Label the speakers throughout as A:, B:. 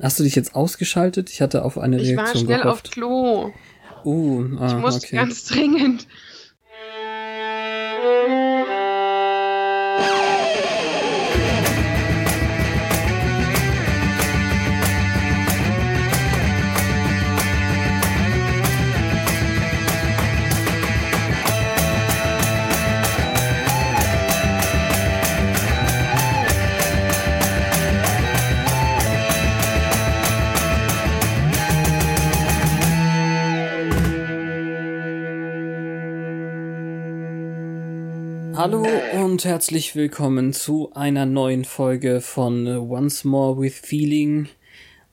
A: Hast du dich jetzt ausgeschaltet? Ich hatte auf eine
B: Ich
A: Reaktion
B: war schnell
A: gehofft.
B: auf Klo.
A: Uh, ah,
B: Ich musste
A: okay.
B: ganz dringend.
A: Hallo und herzlich willkommen zu einer neuen Folge von Once More with Feeling,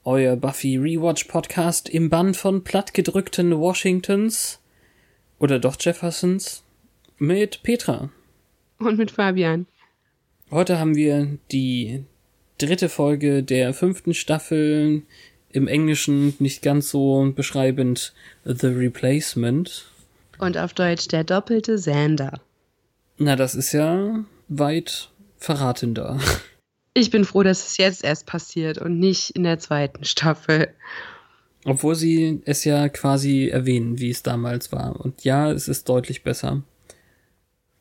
A: euer Buffy Rewatch Podcast im Bann von plattgedrückten Washingtons oder doch Jeffersons mit Petra.
B: Und mit Fabian.
A: Heute haben wir die dritte Folge der fünften Staffel, im Englischen nicht ganz so beschreibend The Replacement.
B: Und auf Deutsch der doppelte Sander.
A: Na, das ist ja weit verratender.
B: Ich bin froh, dass es jetzt erst passiert und nicht in der zweiten Staffel.
A: Obwohl sie es ja quasi erwähnen, wie es damals war. Und ja, es ist deutlich besser.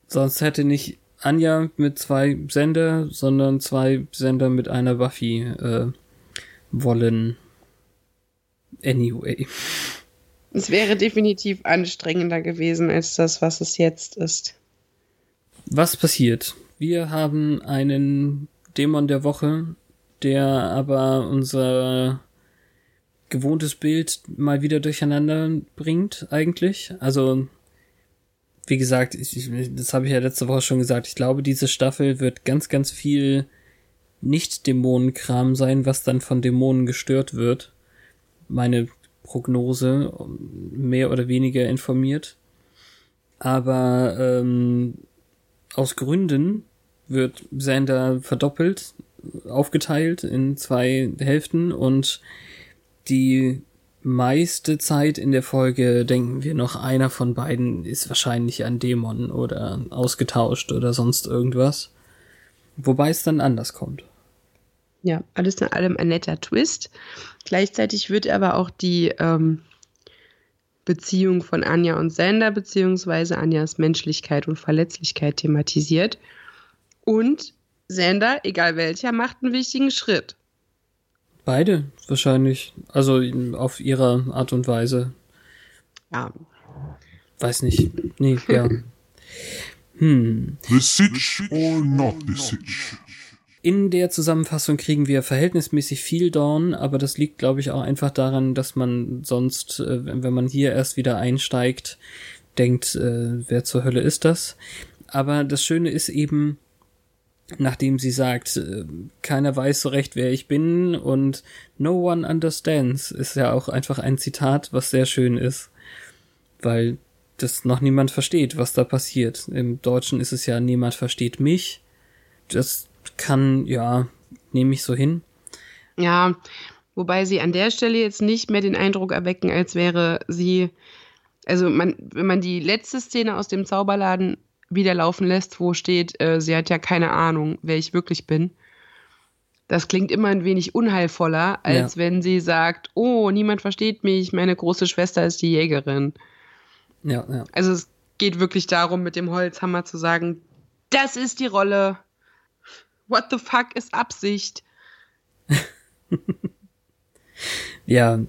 A: Sonst hätte nicht Anja mit zwei Sender, sondern zwei Sender mit einer Buffy äh, wollen. Anyway.
B: Es wäre definitiv anstrengender gewesen als das, was es jetzt ist.
A: Was passiert? Wir haben einen Dämon der Woche, der aber unser gewohntes Bild mal wieder durcheinander bringt, eigentlich. Also, wie gesagt, ich, das habe ich ja letzte Woche schon gesagt, ich glaube, diese Staffel wird ganz, ganz viel Nicht-Dämonenkram sein, was dann von Dämonen gestört wird. Meine Prognose, mehr oder weniger informiert. Aber ähm, aus Gründen wird Xander verdoppelt, aufgeteilt in zwei Hälften und die meiste Zeit in der Folge denken wir noch, einer von beiden ist wahrscheinlich ein Dämon oder ausgetauscht oder sonst irgendwas. Wobei es dann anders kommt.
B: Ja, alles in allem ein netter Twist. Gleichzeitig wird aber auch die ähm, Beziehung von Anja und Sander, beziehungsweise Anjas Menschlichkeit und Verletzlichkeit thematisiert. Und Sander, egal welcher, macht einen wichtigen Schritt.
A: Beide wahrscheinlich. Also auf ihre Art und Weise.
B: Ja,
A: Weiß nicht. Nee, ja. Hm.
C: The Sitch or not the Sitch?
A: In der Zusammenfassung kriegen wir verhältnismäßig viel Dawn, aber das liegt, glaube ich, auch einfach daran, dass man sonst, äh, wenn man hier erst wieder einsteigt, denkt, äh, wer zur Hölle ist das? Aber das Schöne ist eben, nachdem sie sagt, äh, keiner weiß so recht, wer ich bin und no one understands, ist ja auch einfach ein Zitat, was sehr schön ist, weil das noch niemand versteht, was da passiert. Im Deutschen ist es ja niemand versteht mich. Das kann, ja, nehme ich so hin.
B: Ja, wobei sie an der Stelle jetzt nicht mehr den Eindruck erwecken, als wäre sie, also man, wenn man die letzte Szene aus dem Zauberladen wieder laufen lässt, wo steht, äh, sie hat ja keine Ahnung, wer ich wirklich bin. Das klingt immer ein wenig unheilvoller, als
A: Ja.
B: wenn sie sagt, oh, niemand versteht mich, meine große Schwester ist die Jägerin.
A: Ja, ja.
B: Also es geht wirklich darum, mit dem Holzhammer zu sagen, das ist die Rolle. What the fuck ist Absicht?
A: Ja,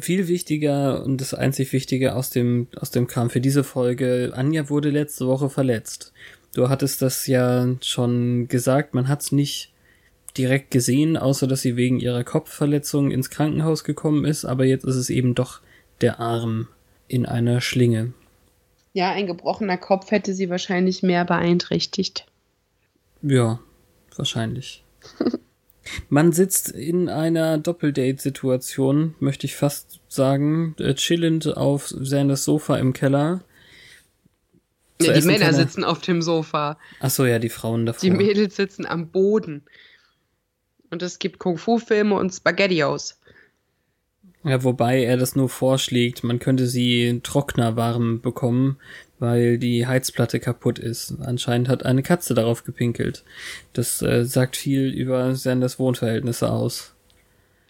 A: viel wichtiger und das einzig Wichtige aus dem, aus dem Kram für diese Folge. Anja wurde letzte Woche verletzt. Du hattest das ja schon gesagt, man hat's nicht direkt gesehen, außer dass sie wegen ihrer Kopfverletzung ins Krankenhaus gekommen ist, aber jetzt ist es eben doch der Arm in einer Schlinge.
B: Ja, ein gebrochener Kopf hätte sie wahrscheinlich mehr beeinträchtigt.
A: Ja, wahrscheinlich. Man sitzt in einer Doppeldate-Situation, möchte ich fast sagen, äh, chillend auf Sanders Sofa im Keller.
B: Ja, die Männer sitzen auf dem Sofa.
A: Ach so, ja, die Frauen davor.
B: Die Mädels sitzen am Boden. Und es gibt Kung-Fu-Filme und Spaghettios.
A: Ja, wobei er das nur vorschlägt, man könnte sie trockner warm bekommen, weil die Heizplatte kaputt ist. Anscheinend hat eine Katze darauf gepinkelt. Das äh, sagt viel über Sanders Wohnverhältnisse aus.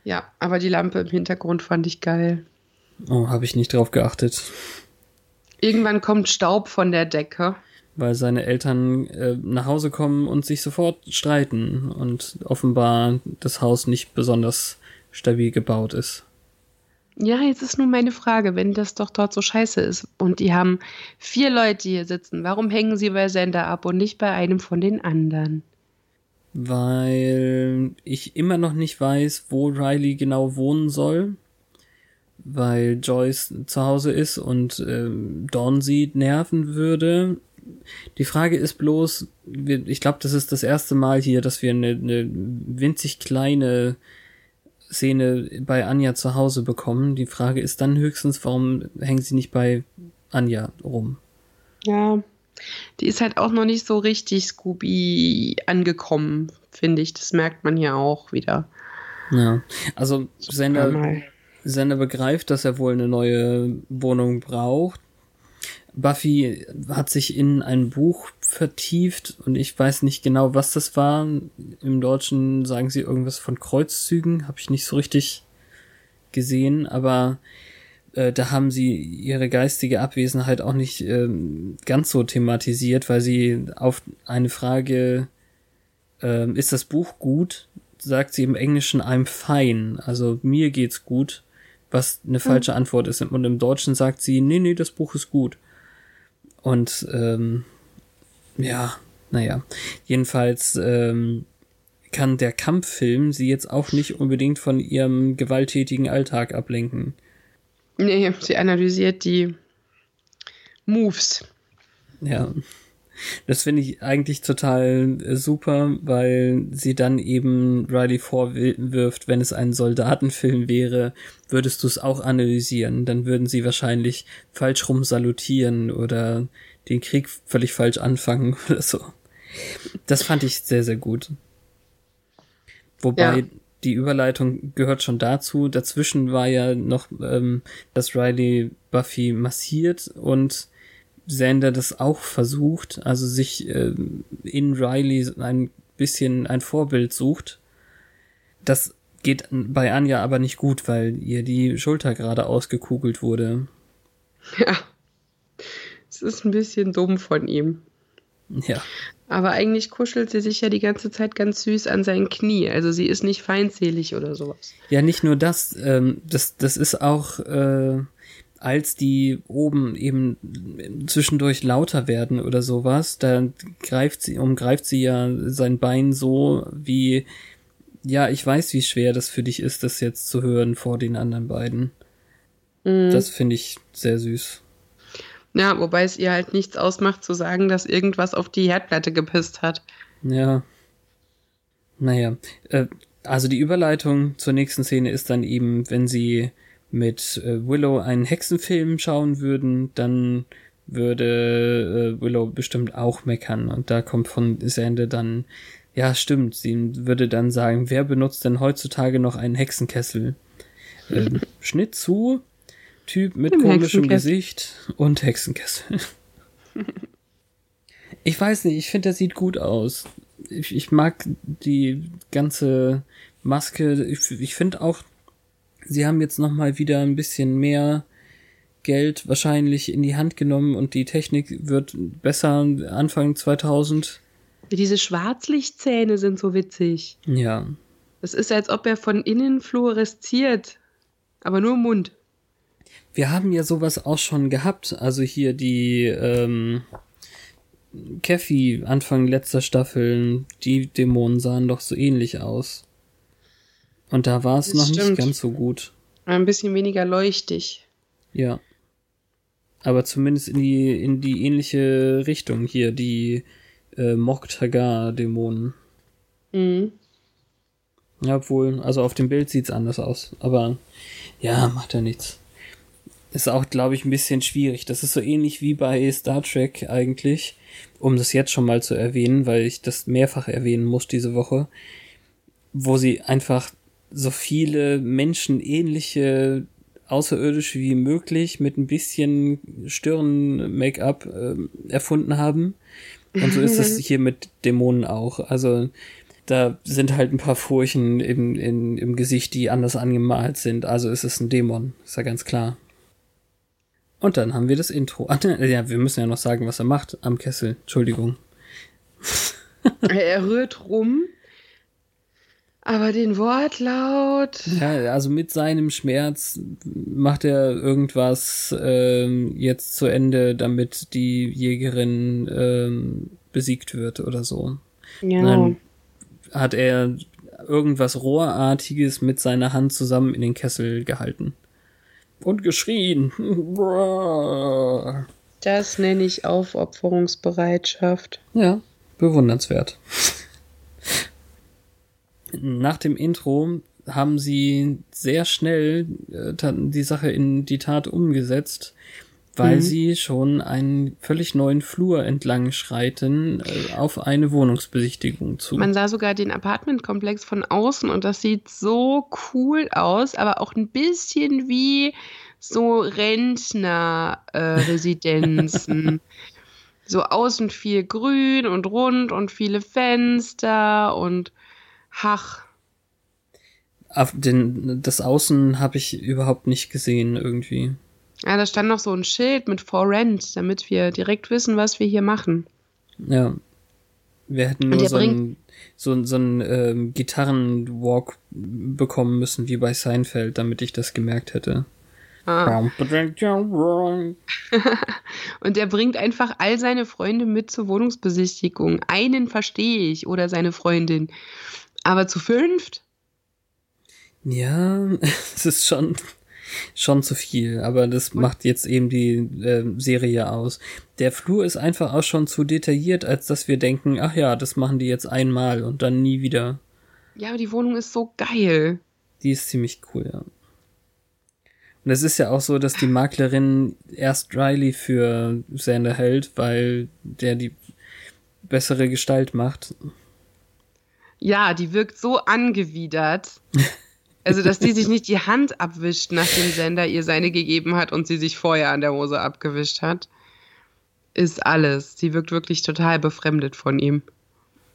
B: Ja, aber die Lampe im Hintergrund fand ich geil.
A: Oh, habe ich nicht drauf geachtet.
B: Irgendwann kommt Staub von der Decke.
A: Weil seine Eltern äh, nach Hause kommen und sich sofort streiten und offenbar das Haus nicht besonders stabil gebaut ist.
B: Ja, jetzt ist nun meine Frage, wenn das doch dort so scheiße ist und die haben vier Leute hier sitzen, warum hängen sie bei Sender ab und nicht bei einem von den anderen?
A: Weil ich immer noch nicht weiß, wo Riley genau wohnen soll, weil Joyce zu Hause ist und ähm, Dawn sie nerven würde. Die Frage ist bloß, ich glaube, das ist das erste Mal hier, dass wir eine, eine winzig kleine Szene bei Anja zu Hause bekommen. Die Frage ist dann höchstens, warum hängen sie nicht bei Anja rum?
B: Ja, die ist halt auch noch nicht so richtig Scooby angekommen, finde ich. Das merkt man hier auch wieder.
A: Ja, also Sender, Sender begreift, dass er wohl eine neue Wohnung braucht. Buffy hat sich in ein Buch vertieft und ich weiß nicht genau, was das war. Im Deutschen sagen sie irgendwas von Kreuzzügen, habe ich nicht so richtig gesehen, aber äh, da haben sie ihre geistige Abwesenheit auch nicht äh, ganz so thematisiert, weil sie auf eine Frage, äh, ist das Buch gut, sagt sie im Englischen I'm fine, also mir geht's gut, was eine falsche Antwort ist. Und im Deutschen sagt sie, nee, nee, das Buch ist gut. Und ähm, ja, naja. Jedenfalls ähm, kann der Kampffilm sie jetzt auch nicht unbedingt von ihrem gewalttätigen Alltag ablenken.
B: Nee, sie analysiert die Moves.
A: Ja. Das finde ich eigentlich total äh, super, weil sie dann eben Riley vorwirft, wenn es ein Soldatenfilm wäre, würdest du es auch analysieren. Dann würden sie wahrscheinlich falsch rum salutieren oder den Krieg völlig falsch anfangen oder so. Das fand ich sehr, sehr gut. Wobei ja. die Überleitung gehört schon dazu. Dazwischen war ja noch, ähm, dass Riley Buffy massiert und Sander das auch versucht, also sich äh, in Riley ein bisschen ein Vorbild sucht. Das geht bei Anja aber nicht gut, weil ihr die Schulter gerade ausgekugelt wurde.
B: Ja. Es ist ein bisschen dumm von ihm.
A: Ja.
B: Aber eigentlich kuschelt sie sich ja die ganze Zeit ganz süß an sein Knie. Also sie ist nicht feindselig oder sowas.
A: Ja, nicht nur das. Ähm, das, das ist auch äh, als die oben eben zwischendurch lauter werden oder sowas, da greift sie, umgreift sie ja sein Bein so wie, ja, ich weiß, wie schwer das für dich ist, das jetzt zu hören vor den anderen beiden. Mhm. Das finde ich sehr süß.
B: Ja, wobei es ihr halt nichts ausmacht zu sagen, dass irgendwas auf die Herdplatte gepisst hat.
A: Ja. Naja, äh, also die Überleitung zur nächsten Szene ist dann eben, wenn sie mit äh, Willow einen Hexenfilm schauen würden, dann würde äh, Willow bestimmt auch meckern. Und da kommt von Sande dann, ja, stimmt, sie würde dann sagen, wer benutzt denn heutzutage noch einen Hexenkessel? Ähm, Schnitt zu, Typ mit Im komischem Gesicht und Hexenkessel. ich weiß nicht, ich finde, der sieht gut aus. Ich, ich mag die ganze Maske. Ich, ich finde auch sie haben jetzt noch mal wieder ein bisschen mehr Geld wahrscheinlich in die Hand genommen und die Technik wird besser Anfang 2000.
B: Diese Schwarzlichtzähne sind so witzig.
A: Ja.
B: Es ist, als ob er von innen fluoresziert, aber nur im Mund.
A: Wir haben ja sowas auch schon gehabt. Also hier die ähm, Keffi Anfang letzter Staffeln, die Dämonen sahen doch so ähnlich aus. Und da war es noch stimmt. nicht ganz so gut.
B: Ein bisschen weniger leuchtig.
A: Ja. Aber zumindest in die, in die ähnliche Richtung hier, die äh, Moktagar-Dämonen. Mhm. Ja, obwohl, also auf dem Bild sieht's anders aus. Aber ja, macht ja nichts. Ist auch, glaube ich, ein bisschen schwierig. Das ist so ähnlich wie bei Star Trek eigentlich, um das jetzt schon mal zu erwähnen, weil ich das mehrfach erwähnen muss diese Woche, wo sie einfach so viele menschenähnliche Außerirdische wie möglich mit ein bisschen Stirn-Make-up äh, erfunden haben. Und so ist es hier mit Dämonen auch. Also da sind halt ein paar Furchen im, in, im Gesicht, die anders angemalt sind. Also ist es ein Dämon, ist ja ganz klar. Und dann haben wir das Intro. Ach, ja, wir müssen ja noch sagen, was er macht am Kessel. Entschuldigung.
B: er rührt rum, aber den Wortlaut.
A: Ja, also mit seinem Schmerz macht er irgendwas ähm, jetzt zu Ende, damit die Jägerin ähm, besiegt wird oder so.
B: Ja.
A: Dann hat er irgendwas Rohrartiges mit seiner Hand zusammen in den Kessel gehalten. Und geschrien.
B: Das nenne ich Aufopferungsbereitschaft.
A: Ja, bewundernswert. Nach dem Intro haben sie sehr schnell äh, die Sache in die Tat umgesetzt, weil mhm. sie schon einen völlig neuen Flur entlang schreiten äh, auf eine Wohnungsbesichtigung zu.
B: Man sah sogar den Apartmentkomplex von außen und das sieht so cool aus, aber auch ein bisschen wie so Rentner-Residenzen. Äh, so außen viel grün und rund und viele Fenster und Hach.
A: Auf den, das Außen habe ich überhaupt nicht gesehen irgendwie.
B: Ja, da stand noch so ein Schild mit For Rent, damit wir direkt wissen, was wir hier machen.
A: Ja. Wir hätten nur so einen, so, so einen ähm, Gitarrenwalk bekommen müssen, wie bei Seinfeld, damit ich das gemerkt hätte. Ah.
B: und er bringt einfach all seine Freunde mit zur Wohnungsbesichtigung. Einen verstehe ich oder seine Freundin. Aber zu fünft?
A: Ja, es ist schon, schon zu viel, aber das macht jetzt eben die äh, Serie aus. Der Flur ist einfach auch schon zu detailliert, als dass wir denken, ach ja, das machen die jetzt einmal und dann nie wieder.
B: Ja, aber die Wohnung ist so geil.
A: Die ist ziemlich cool, ja. Und es ist ja auch so, dass die Maklerin erst Riley für Sander hält, weil der die bessere Gestalt macht.
B: Ja, die wirkt so angewidert. Also, dass die sich nicht die Hand abwischt, nachdem Sender ihr seine gegeben hat und sie sich vorher an der Hose abgewischt hat, ist alles. Sie wirkt wirklich total befremdet von ihm.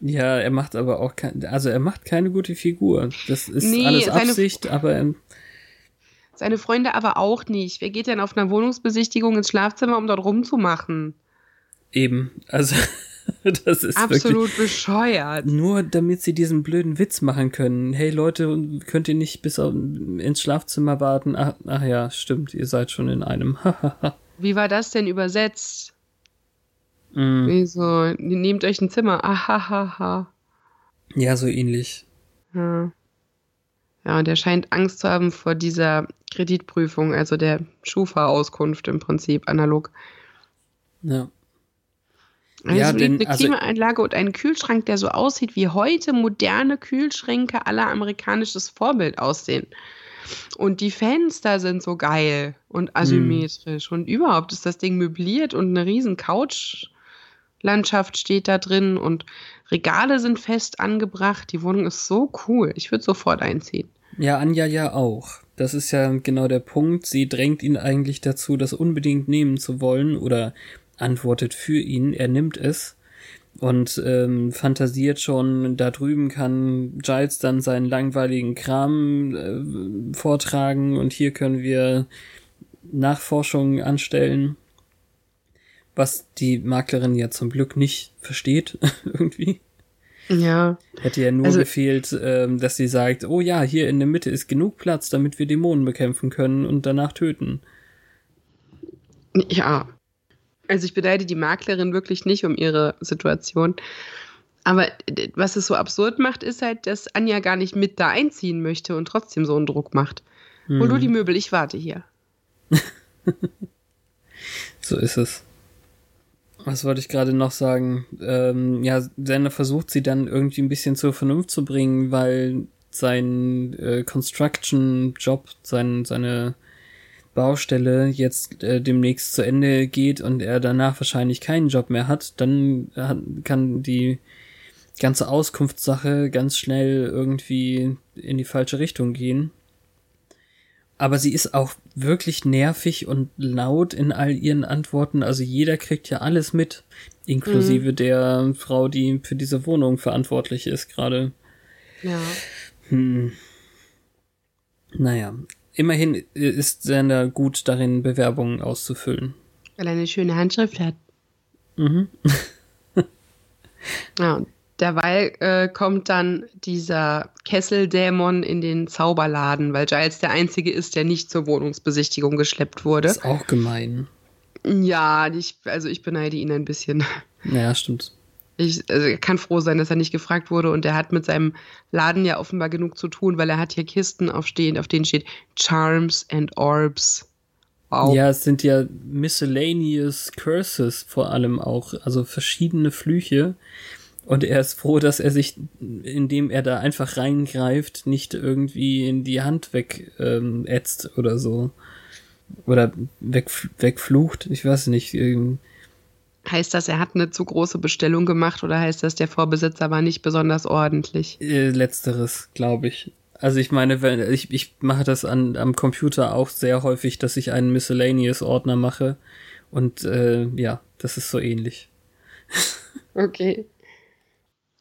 A: Ja, er macht aber auch kein, also er macht keine gute Figur. Das ist nee, alles Absicht, aber er,
B: seine Freunde aber auch nicht. Wer geht denn auf einer Wohnungsbesichtigung ins Schlafzimmer, um dort rumzumachen?
A: Eben, also das ist
B: absolut bescheuert.
A: Nur damit sie diesen blöden Witz machen können. Hey Leute, könnt ihr nicht bis ins Schlafzimmer warten? Ach, ach ja, stimmt, ihr seid schon in einem.
B: Wie war das denn übersetzt? Mm. Wieso? Nehmt euch ein Zimmer. Ahahaha.
A: Ja, so ähnlich.
B: Ja. Ja, und er scheint Angst zu haben vor dieser Kreditprüfung, also der Schufa-Auskunft im Prinzip, analog.
A: Ja.
B: Also ja, denn, eine also Klimaanlage und einen Kühlschrank, der so aussieht, wie heute moderne Kühlschränke aller amerikanisches Vorbild aussehen. Und die Fenster sind so geil und asymmetrisch. Hm. Und überhaupt ist das Ding möbliert und eine riesen Couchlandschaft steht da drin und Regale sind fest angebracht. Die Wohnung ist so cool. Ich würde sofort einziehen.
A: Ja, Anja ja auch. Das ist ja genau der Punkt. Sie drängt ihn eigentlich dazu, das unbedingt nehmen zu wollen oder antwortet für ihn, er nimmt es und ähm, fantasiert schon, da drüben kann Giles dann seinen langweiligen Kram äh, vortragen und hier können wir Nachforschungen anstellen, was die Maklerin ja zum Glück nicht versteht irgendwie.
B: Ja.
A: Hätte ja nur also, gefehlt, ähm, dass sie sagt, oh ja, hier in der Mitte ist genug Platz, damit wir Dämonen bekämpfen können und danach töten.
B: Ja, also ich beneide die Maklerin wirklich nicht um ihre Situation. Aber was es so absurd macht, ist halt, dass Anja gar nicht mit da einziehen möchte und trotzdem so einen Druck macht. Hol du die Möbel, ich warte hier.
A: so ist es. Was wollte ich gerade noch sagen? Ähm, ja, Sender versucht sie dann irgendwie ein bisschen zur Vernunft zu bringen, weil sein äh, Construction-Job, sein, seine Baustelle jetzt äh, demnächst zu Ende geht und er danach wahrscheinlich keinen Job mehr hat, dann hat, kann die ganze Auskunftssache ganz schnell irgendwie in die falsche Richtung gehen. Aber sie ist auch wirklich nervig und laut in all ihren Antworten. Also jeder kriegt ja alles mit, inklusive mhm. der Frau, die für diese Wohnung verantwortlich ist gerade.
B: Ja.
A: Hm. Naja, immerhin ist Sander gut darin, Bewerbungen auszufüllen.
B: Weil er eine schöne Handschrift hat.
A: Mhm.
B: ja, und derweil äh, kommt dann dieser Kesseldämon in den Zauberladen, weil Giles der Einzige ist, der nicht zur Wohnungsbesichtigung geschleppt wurde.
A: Das ist auch gemein.
B: Ja, ich, also ich beneide ihn ein bisschen.
A: Ja, stimmt.
B: Ich also er kann froh sein, dass er nicht gefragt wurde und er hat mit seinem Laden ja offenbar genug zu tun, weil er hat hier Kisten aufstehen, auf denen steht Charms and Orbs.
A: Wow. Ja, es sind ja miscellaneous Curses vor allem auch, also verschiedene Flüche. Und er ist froh, dass er sich, indem er da einfach reingreift, nicht irgendwie in die Hand weg ähm, oder so. Oder weg, wegflucht. Ich weiß nicht. Ähm,
B: Heißt das, er hat eine zu große Bestellung gemacht oder heißt das, der Vorbesitzer war nicht besonders ordentlich?
A: Äh, letzteres, glaube ich. Also ich meine, wenn, ich, ich mache das an, am Computer auch sehr häufig, dass ich einen Miscellaneous-Ordner mache. Und äh, ja, das ist so ähnlich.
B: Okay.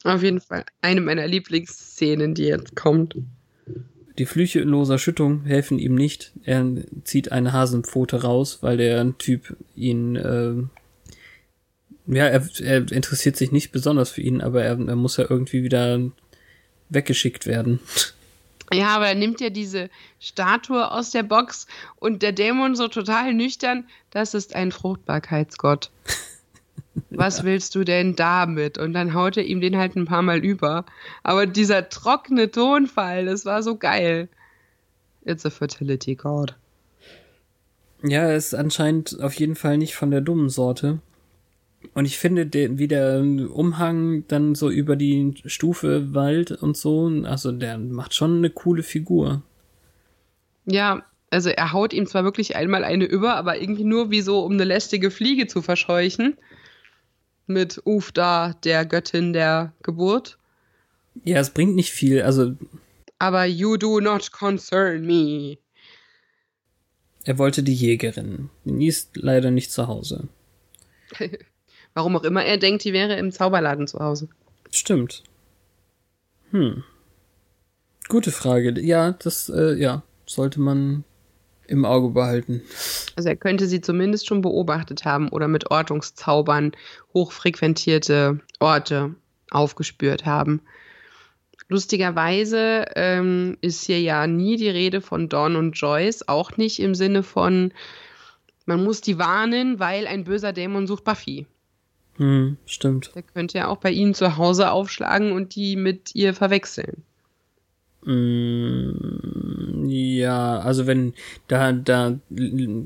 B: Auf jeden Fall eine meiner Lieblingsszenen, die jetzt kommt.
A: Die Flüche in loser Schüttung helfen ihm nicht. Er zieht eine Hasenpfote raus, weil der Typ ihn äh, ja, er, er interessiert sich nicht besonders für ihn, aber er, er muss ja irgendwie wieder weggeschickt werden.
B: Ja, aber er nimmt ja diese Statue aus der Box und der Dämon so total nüchtern, das ist ein Fruchtbarkeitsgott. Was ja. willst du denn damit? Und dann haut er ihm den halt ein paar Mal über. Aber dieser trockene Tonfall, das war so geil. It's a fertility god.
A: Ja, er ist anscheinend auf jeden Fall nicht von der dummen Sorte. Und ich finde, der, wie der Umhang dann so über die Stufe Wald und so, also der macht schon eine coole Figur.
B: Ja, also er haut ihm zwar wirklich einmal eine über, aber irgendwie nur wie so, um eine lästige Fliege zu verscheuchen. Mit Ufda, der Göttin der Geburt.
A: Ja, es bringt nicht viel, also.
B: Aber you do not concern me.
A: Er wollte die Jägerin. Die ist leider nicht zu Hause.
B: Warum auch immer er denkt, die wäre im Zauberladen zu Hause.
A: Stimmt. Hm. Gute Frage. Ja, das, äh, ja, sollte man im Auge behalten.
B: Also er könnte sie zumindest schon beobachtet haben oder mit Ortungszaubern hochfrequentierte Orte aufgespürt haben. Lustigerweise ähm, ist hier ja nie die Rede von Dawn und Joyce, auch nicht im Sinne von, man muss die warnen, weil ein böser Dämon sucht Buffy.
A: Hm, stimmt.
B: Der könnte ja auch bei ihnen zu Hause aufschlagen und die mit ihr verwechseln.
A: Mm, ja, also wenn, da, da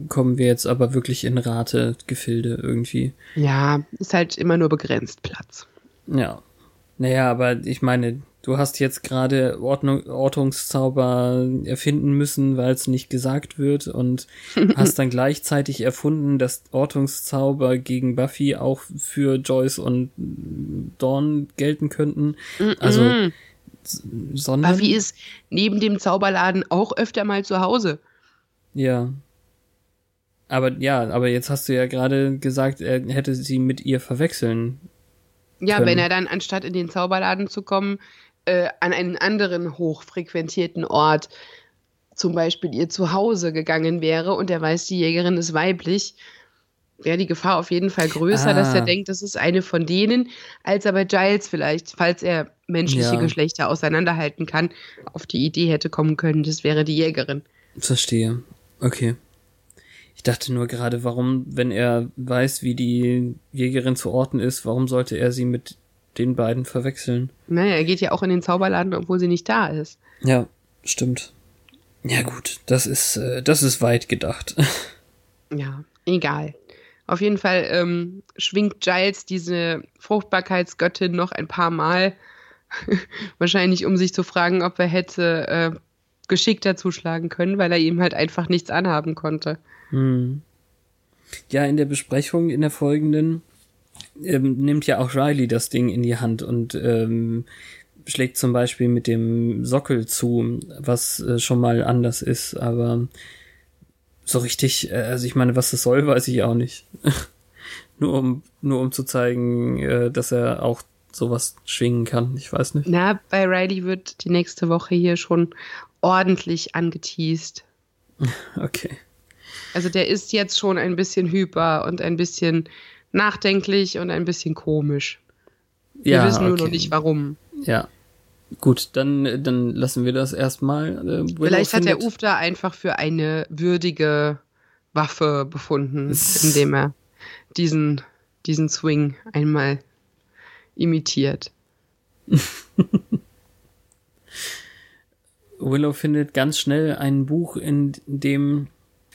A: kommen wir jetzt aber wirklich in Rategefilde irgendwie.
B: Ja, ist halt immer nur begrenzt Platz.
A: Ja. Naja, aber ich meine, du hast jetzt gerade Ordnung, Ortungszauber erfinden müssen, weil es nicht gesagt wird und hast dann gleichzeitig erfunden, dass Ortungszauber gegen Buffy auch für Joyce und Dawn gelten könnten. Also,
B: sondern. Buffy ist neben dem Zauberladen auch öfter mal zu Hause.
A: Ja. Aber ja, aber jetzt hast du ja gerade gesagt, er hätte sie mit ihr verwechseln.
B: Ja, können. wenn er dann anstatt in den Zauberladen zu kommen, äh, an einen anderen hochfrequentierten Ort, zum Beispiel ihr Zuhause gegangen wäre und er weiß, die Jägerin ist weiblich, wäre die Gefahr auf jeden Fall größer, ah. dass er ah. denkt, das ist eine von denen, als er bei Giles vielleicht, falls er menschliche ja. Geschlechter auseinanderhalten kann, auf die Idee hätte kommen können, das wäre die Jägerin.
A: Verstehe. Okay. Ich dachte nur gerade, warum, wenn er weiß, wie die Jägerin zu orten ist, warum sollte er sie mit den beiden verwechseln.
B: Naja, er geht ja auch in den Zauberladen, obwohl sie nicht da ist.
A: Ja, stimmt. Ja gut, das ist, äh, das ist weit gedacht.
B: Ja, egal. Auf jeden Fall ähm, schwingt Giles diese Fruchtbarkeitsgöttin noch ein paar Mal Wahrscheinlich, um sich zu fragen, ob er hätte äh, geschickter zuschlagen können, weil er ihm halt einfach nichts anhaben konnte.
A: Hm. Ja, in der Besprechung in der folgenden ähm, nimmt ja auch Riley das Ding in die Hand und ähm, schlägt zum Beispiel mit dem Sockel zu, was äh, schon mal anders ist, aber so richtig, äh, also ich meine, was das soll, weiß ich auch nicht. nur um, nur um zu zeigen, äh, dass er auch sowas schwingen kann. Ich weiß nicht.
B: Na, bei Riley wird die nächste Woche hier schon ordentlich angeteased.
A: Okay.
B: Also der ist jetzt schon ein bisschen hyper und ein bisschen nachdenklich und ein bisschen komisch. Wir
A: ja,
B: wissen nur
A: okay.
B: noch nicht warum.
A: Ja. Gut, dann, dann lassen wir das erstmal. Äh,
B: Vielleicht hat der Uf da einfach für eine würdige Waffe befunden, indem er diesen, diesen Swing einmal imitiert.
A: Willow findet ganz schnell ein Buch, in dem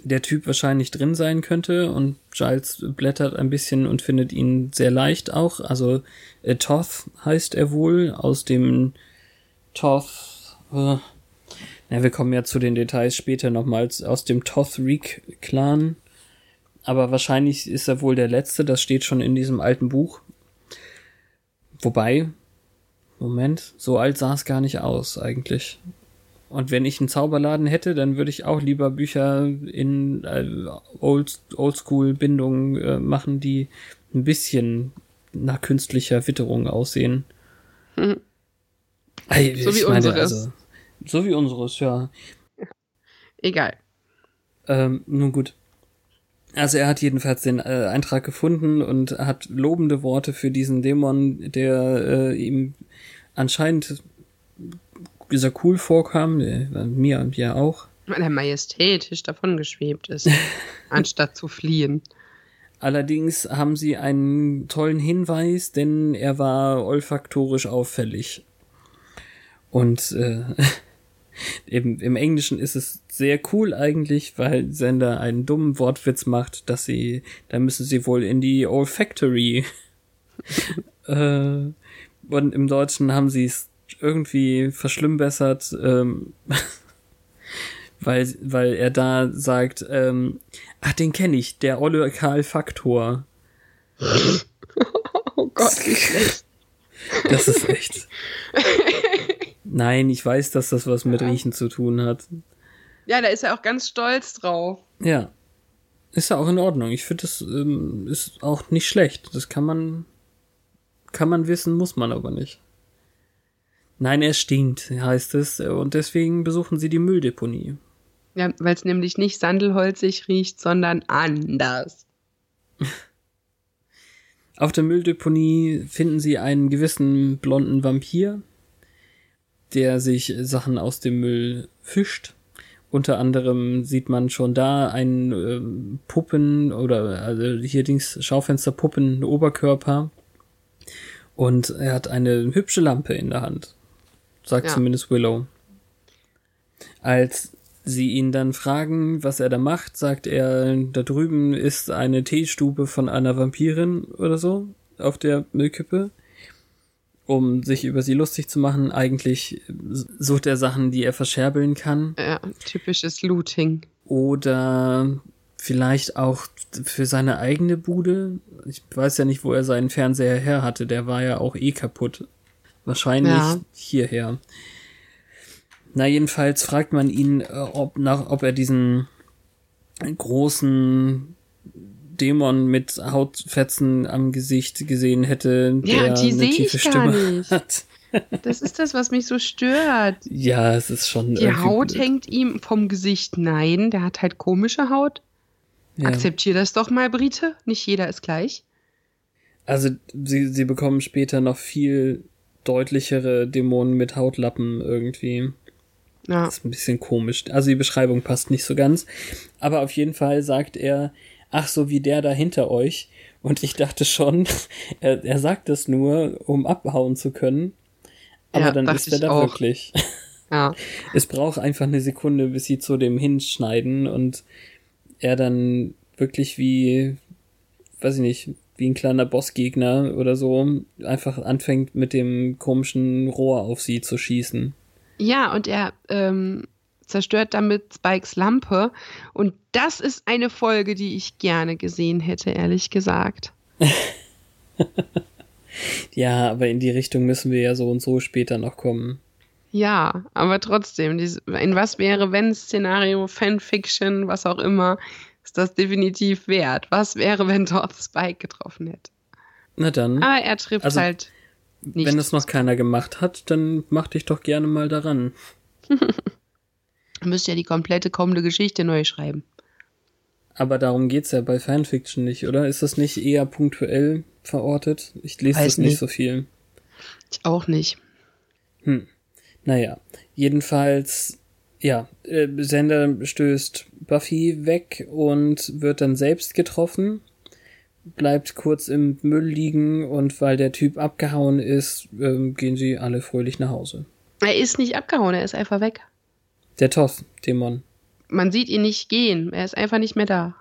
A: der Typ wahrscheinlich drin sein könnte und Giles blättert ein bisschen und findet ihn sehr leicht auch. Also äh, Toth heißt er wohl aus dem Toth. Äh, na, wir kommen ja zu den Details später nochmals aus dem Toth-Reek-Clan. Aber wahrscheinlich ist er wohl der Letzte, das steht schon in diesem alten Buch. Wobei, Moment, so alt sah es gar nicht aus eigentlich. Und wenn ich einen Zauberladen hätte, dann würde ich auch lieber Bücher in äh, Old, Oldschool-Bindungen äh, machen, die ein bisschen nach künstlicher Witterung aussehen.
B: Mhm.
A: Ey,
B: So wie unseres.
A: Also, so wie unseres, ja.
B: Egal.
A: Ähm, nun gut. Also er hat jedenfalls den äh, Eintrag gefunden und hat lobende Worte für diesen Dämon, der äh, ihm anscheinend sehr cool vorkam, mir und mir auch.
B: Weil er majestätisch davongeschwebt ist, anstatt zu fliehen.
A: Allerdings haben sie einen tollen Hinweis, denn er war olfaktorisch auffällig. Und äh, im, im Englischen ist es sehr cool eigentlich, weil Sender einen dummen Wortwitz macht, dass sie, da müssen sie wohl in die Olfactory. äh, und im Deutschen haben sie es irgendwie verschlimmbessert, ähm, weil, weil er da sagt, ähm, ach, den kenne ich, der olle Karl Faktor.
B: Oh Gott, wie schlecht.
A: Das ist echt. Nein, ich weiß, dass das was mit Riechen zu tun hat.
B: Ja, da ist er auch ganz stolz drauf.
A: Ja. Ist ja auch in Ordnung. Ich finde, das ähm, ist auch nicht schlecht. Das kann man, kann man wissen, muss man aber nicht. Nein, er stinkt, heißt es. Und deswegen besuchen sie die Mülldeponie.
B: Ja, weil es nämlich nicht sandelholzig riecht, sondern anders.
A: Auf der Mülldeponie finden sie einen gewissen blonden Vampir, der sich Sachen aus dem Müll fischt. Unter anderem sieht man schon da einen ähm, Puppen oder also hier Dings Schaufensterpuppen Oberkörper und er hat eine hübsche Lampe in der Hand, sagt
B: Ja.
A: zumindest Willow. Als sie ihn dann fragen, was er da macht, sagt er, da drüben ist eine Teestube von einer Vampirin oder so auf der Müllkippe, um sich über sie lustig zu machen. Eigentlich sucht er Sachen, die er verscherbeln kann
B: Ja, typisches Looting.
A: oder vielleicht auch für seine eigene Bude. Ich weiß ja nicht, wo er seinen Fernseher her hatte, der war ja auch eh kaputt. Wahrscheinlich
B: Ja.
A: hierher. Na, jedenfalls fragt man ihn, äh, ob, nach, ob er diesen großen Dämon mit Hautfetzen am Gesicht gesehen hätte,
B: Ja,
A: der
B: die
A: eine
B: sehe ich
A: tiefe Stimme
B: nicht.
A: hat.
B: Das ist das, was mich so stört.
A: Ja, es ist schon
B: Die Haut
A: blöd.
B: hängt ihm vom Gesicht. Nein, der hat halt komische Haut.
A: Ja.
B: Akzeptier das doch mal, Brite. Nicht jeder ist gleich.
A: Also sie, sie bekommen später noch viel deutlichere Dämonen mit Hautlappen irgendwie.
B: Ja.
A: Das ist ein bisschen komisch. Also die Beschreibung passt nicht so ganz. Aber auf jeden Fall sagt er, ach so wie der da hinter euch. Und ich dachte schon, er, er sagt das nur, um abhauen zu können. Aber
B: Ja,
A: dann ist er da
B: auch.
A: wirklich.
B: Ja.
A: Es braucht einfach eine Sekunde, bis sie zu dem hinschneiden und er dann wirklich wie, weiß ich nicht, wie ein kleiner Bossgegner oder so, einfach anfängt mit dem komischen Rohr auf sie zu schießen.
B: Ja, und er ähm, zerstört damit Spikes Lampe. Und das ist eine Folge, die ich gerne gesehen hätte, ehrlich gesagt.
A: ja, aber in die Richtung müssen wir ja so und so später noch kommen.
B: Ja, aber trotzdem, in was wäre, wenn Szenario, Fanfiction, was auch immer, ist das definitiv wert. Was wäre, wenn dort Spike getroffen hätte?
A: Na dann.
B: Aber er trifft also, halt
A: nicht. Wenn es noch keiner gemacht hat, dann mach dich doch gerne mal daran.
B: Müsst ja die komplette kommende Geschichte neu schreiben.
A: Aber darum geht's ja bei Fanfiction nicht, oder? Ist das nicht eher punktuell verortet? Ich lese Weiß das nicht, nicht so viel.
B: Ich auch nicht.
A: Hm. Naja, jedenfalls, ja, äh, Sender stößt Buffy weg und wird dann selbst getroffen, bleibt kurz im Müll liegen und weil der Typ abgehauen ist, äh, gehen sie alle fröhlich nach Hause.
B: Er ist nicht abgehauen, er ist einfach weg.
A: Der Toth, Dämon.
B: Man sieht ihn nicht gehen, er ist einfach nicht mehr da.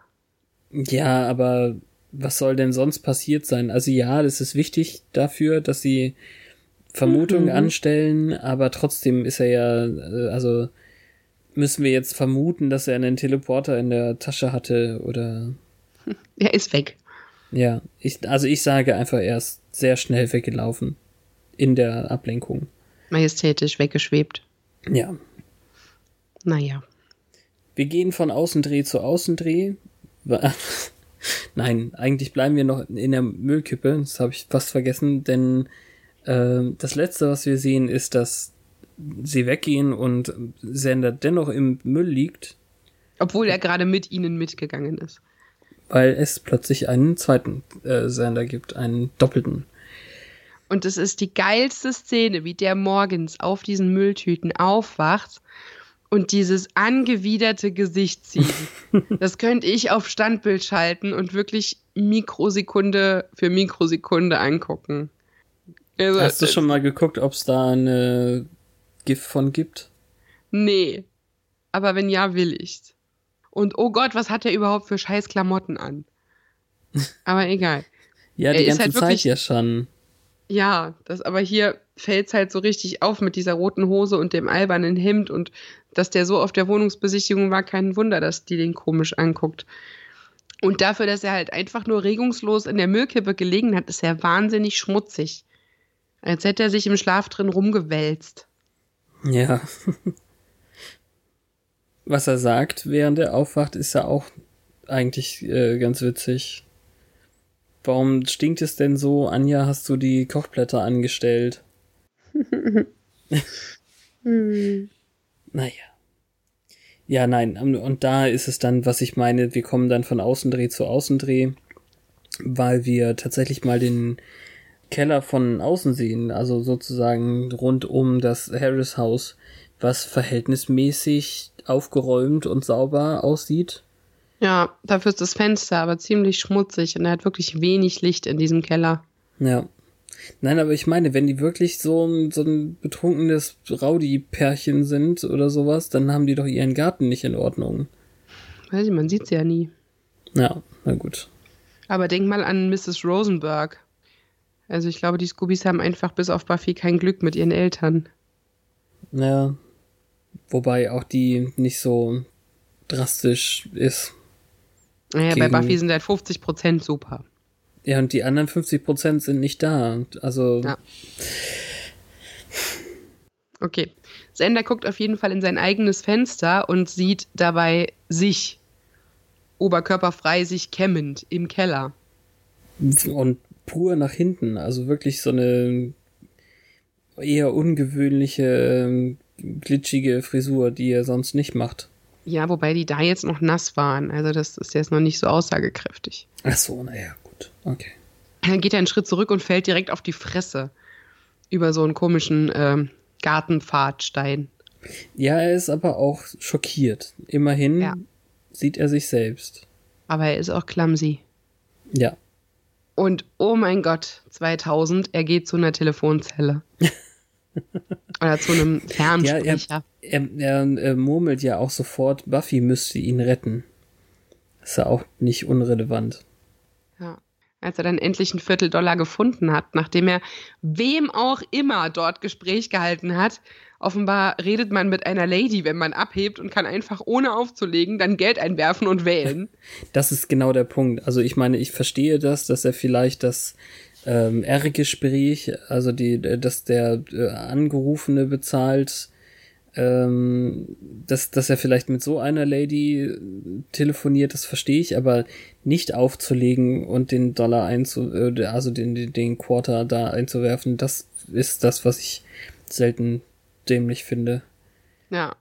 A: Ja, aber was soll denn sonst passiert sein? Also ja, das ist wichtig dafür, dass sie Vermutungen mhm. anstellen, aber trotzdem ist er ja, äh, also müssen wir jetzt vermuten, dass er einen Teleporter in der Tasche hatte oder.
B: Er ist weg.
A: Ja, ich, also ich sage einfach, er ist sehr schnell weggelaufen. In der Ablenkung.
B: Majestätisch weggeschwebt.
A: Ja.
B: Naja.
A: Wir gehen von Außendreh zu Außendreh. Nein, eigentlich bleiben wir noch in der Müllkippe. Das habe ich fast vergessen, denn äh, das letzte, was wir sehen, ist, dass sie weggehen und Sender dennoch im Müll liegt.
B: Obwohl er gerade mit ihnen mitgegangen ist.
A: Weil es plötzlich einen zweiten äh, Sender gibt, einen doppelten.
B: Und es ist die geilste Szene, wie der morgens auf diesen Mülltüten aufwacht und dieses angewiderte Gesicht sieht. das könnte ich auf Standbild schalten und wirklich Mikrosekunde für Mikrosekunde angucken.
A: Also, Hast du schon mal geguckt, ob es da eine GIF von gibt?
B: Nee. Aber wenn ja, will ich's. Und oh Gott, was hat er überhaupt für scheiß Klamotten an? Aber egal.
A: ja, die er ganze halt Zeit wirklich, ja schon.
B: Ja, das, aber hier fällt's halt so richtig auf mit dieser roten Hose und dem albernen Hemd und dass der so auf der Wohnungsbesichtigung war, kein Wunder, dass die den komisch anguckt. Und dafür, dass er halt einfach nur regungslos in der Müllkippe gelegen hat, ist er wahnsinnig schmutzig. Als hätte er sich im Schlaf drin rumgewälzt.
A: Ja. Was er sagt, während er aufwacht, ist ja auch eigentlich äh, ganz witzig. Warum stinkt es denn so? Anja, hast du die Kochblätter angestellt? hm. Naja. Ja, nein, und da ist es dann, was ich meine, wir kommen dann von Außendreh zu Außendreh, weil wir tatsächlich mal den Keller von außen sehen, also sozusagen rund um das Harris Haus, was verhältnismäßig aufgeräumt und sauber aussieht.
B: Ja, dafür ist das Fenster aber ziemlich schmutzig und er hat wirklich wenig Licht in diesem Keller.
A: Ja. Nein, aber ich meine, wenn die wirklich so ein, so ein betrunkenes Rowdy-Pärchen sind oder sowas, dann haben die doch ihren Garten nicht in Ordnung.
B: Weiß ich, man sieht sie ja nie.
A: Ja, na gut.
B: Aber denk mal an Mrs. Rosenberg. Also ich glaube, die Scoobies haben einfach bis auf Buffy kein Glück mit ihren Eltern.
A: Ja. Wobei auch die nicht so drastisch ist.
B: Naja, bei Buffy sind halt 50% super.
A: Ja, und die anderen 50% sind nicht da. Also. Ja.
B: Okay. Sender guckt auf jeden Fall in sein eigenes Fenster und sieht dabei sich oberkörperfrei sich kämmend im Keller.
A: Und pur nach hinten. Also wirklich so eine eher ungewöhnliche, ähm, glitschige Frisur, die er sonst nicht macht.
B: Ja, wobei die da jetzt noch nass waren. Also das ist jetzt noch nicht so aussagekräftig.
A: Ach so, naja, gut. Okay.
B: Dann geht er einen Schritt zurück und fällt direkt auf die Fresse über so einen komischen ähm, Gartenpfadstein.
A: Ja, er ist aber auch schockiert. Immerhin ja. sieht er sich selbst.
B: Aber er ist auch clumsy.
A: Ja.
B: Und oh mein Gott, 2000, er geht zu einer Telefonzelle. Oder zu einem Fernsprecher.
A: Ja, er, er, er, murmelt ja auch sofort, Buffy müsste ihn retten. Ist ja auch nicht unrelevant.
B: Ja. als er dann endlich ein Vierteldollar gefunden hat, nachdem er wem auch immer dort Gespräch gehalten hat. Offenbar redet man mit einer Lady, wenn man abhebt und kann einfach ohne aufzulegen dann Geld einwerfen und wählen.
A: Das ist genau der Punkt. Also ich meine, ich verstehe das, dass er vielleicht das ähm, R-Gespräch, also die, dass der äh, Angerufene bezahlt, ähm, dass, dass er vielleicht mit so einer Lady telefoniert, das verstehe ich, aber nicht aufzulegen und den Dollar einzu, äh, also den, den, den Quarter da einzuwerfen, das ist das, was ich selten dämlich finde.
B: Ja.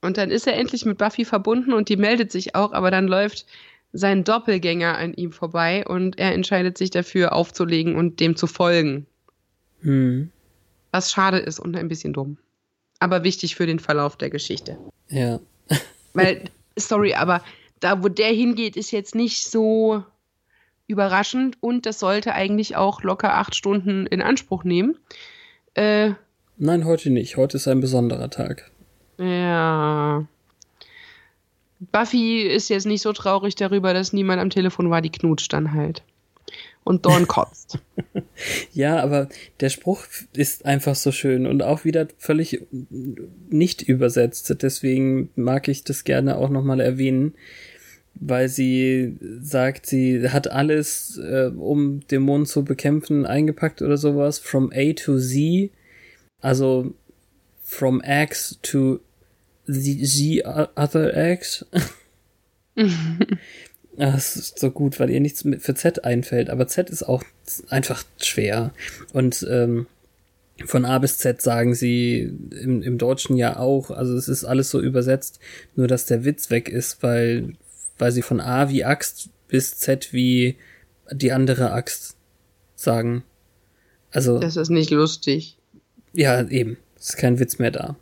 B: Und dann ist er endlich mit Buffy verbunden und die meldet sich auch, aber dann läuft sein Doppelgänger an ihm vorbei und er entscheidet sich dafür aufzulegen und dem zu folgen.
A: Hm.
B: Was schade ist und ein bisschen dumm. Aber wichtig für den Verlauf der Geschichte.
A: Ja.
B: Weil, sorry, aber da, wo der hingeht, ist jetzt nicht so überraschend und das sollte eigentlich auch locker acht Stunden in Anspruch nehmen. Äh,
A: Nein, heute nicht. Heute ist ein besonderer Tag.
B: Ja. Buffy ist jetzt nicht so traurig darüber, dass niemand am Telefon war, die knutscht dann halt. Und Dawn kotzt.
A: ja, aber der Spruch ist einfach so schön und auch wieder völlig nicht übersetzt. Deswegen mag ich das gerne auch nochmal erwähnen, weil sie sagt, sie hat alles, äh, um Dämonen zu bekämpfen, eingepackt oder sowas. From A to Z. Also from X to the, the other X. Das ist so gut, weil ihr nichts für Z einfällt. Aber Z ist auch einfach schwer. Und ähm, von A bis Z sagen sie im, im Deutschen ja auch. Also es ist alles so übersetzt, nur dass der Witz weg ist, weil, weil sie von A wie Axt bis Z wie die andere Axt sagen. Also.
B: Das ist nicht lustig.
A: Ja, eben. Es ist kein Witz mehr da.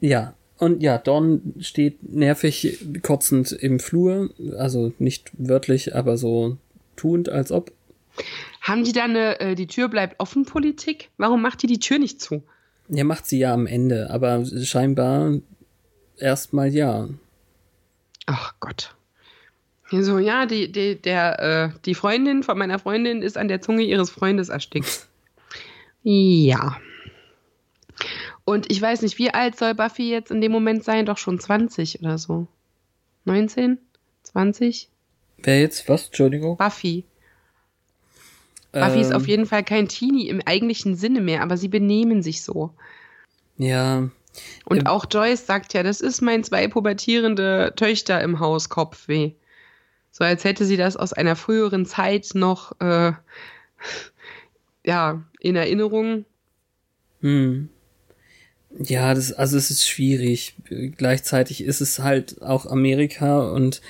A: ja, und ja, Dawn steht nervig kotzend im Flur, also nicht wörtlich, aber so tuend, als ob.
B: Haben die da eine, äh, die Tür bleibt offen Politik? Warum macht die die Tür nicht zu?
A: Ja, macht sie ja am Ende, aber scheinbar erstmal ja.
B: Ach Gott. So, ja, die, die, der, äh, die Freundin von meiner Freundin ist an der Zunge ihres Freundes erstickt. Ja. Und ich weiß nicht, wie alt soll Buffy jetzt in dem Moment sein? Doch schon 20 oder so. 19? 20?
A: Wer jetzt? Was? Entschuldigung?
B: Buffy. Buffy
A: Ähm,
B: ist auf jeden Fall kein Teenie im eigentlichen Sinne mehr, aber sie benehmen sich so.
A: Ja.
B: Und
A: Ähm,
B: auch Joyce sagt ja, das ist mein zwei pubertierende Töchter im Haus Kopfweh. So als hätte sie das aus einer früheren Zeit noch äh, ja, in Erinnerung.
A: Hm. Ja, das, also es ist schwierig. Gleichzeitig ist es halt auch Amerika und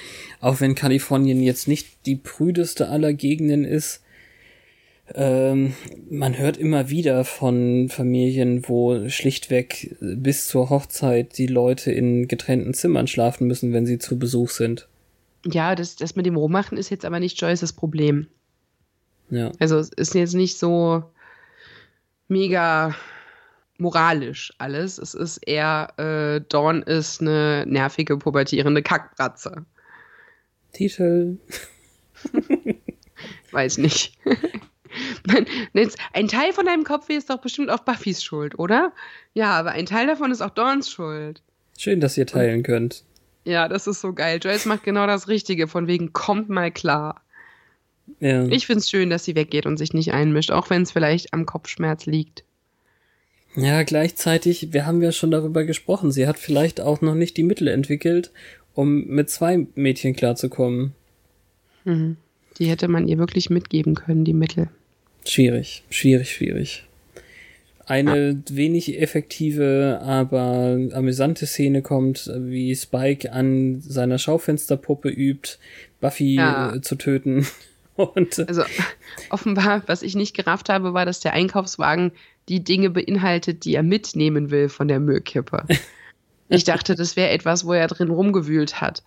A: auch wenn Kalifornien jetzt nicht die prüdeste aller Gegenden ist, ähm, man hört immer wieder von Familien, wo schlichtweg bis zur Hochzeit die Leute in getrennten Zimmern schlafen müssen, wenn sie zu Besuch sind.
B: Ja, das, das mit dem Rummachen ist jetzt aber nicht Joyces Problem.
A: Ja.
B: Also es ist jetzt nicht so mega moralisch alles. Es ist eher, äh, Dawn ist eine nervige, pubertierende Kackbratze.
A: Titel.
B: Weiß nicht. Ein Teil von deinem Kopfweh ist doch bestimmt auch Buffys Schuld, oder? Ja, aber ein Teil davon ist auch Dawns Schuld.
A: Schön, dass ihr teilen könnt.
B: Ja, das ist so geil. Joyce macht genau das Richtige, von wegen kommt mal klar.
A: Ja.
B: Ich find's schön, dass sie weggeht und sich nicht einmischt, auch wenn es vielleicht am Kopfschmerz liegt.
A: Ja, gleichzeitig, wir haben ja schon darüber gesprochen, sie hat vielleicht auch noch nicht die Mittel entwickelt, um mit zwei Mädchen klarzukommen.
B: Mhm. Die hätte man ihr wirklich mitgeben können, die Mittel.
A: Schwierig, schwierig, schwierig. Eine wenig effektive, aber amüsante Szene kommt, wie Spike an seiner Schaufensterpuppe übt, Buffy
B: Ja.
A: äh, zu töten. Und äh,
B: Also offenbar, was ich nicht gerafft habe, war, dass der Einkaufswagen die Dinge beinhaltet, die er mitnehmen will von der Müllkippe. Ich dachte, das wäre etwas, wo er drin rumgewühlt hat.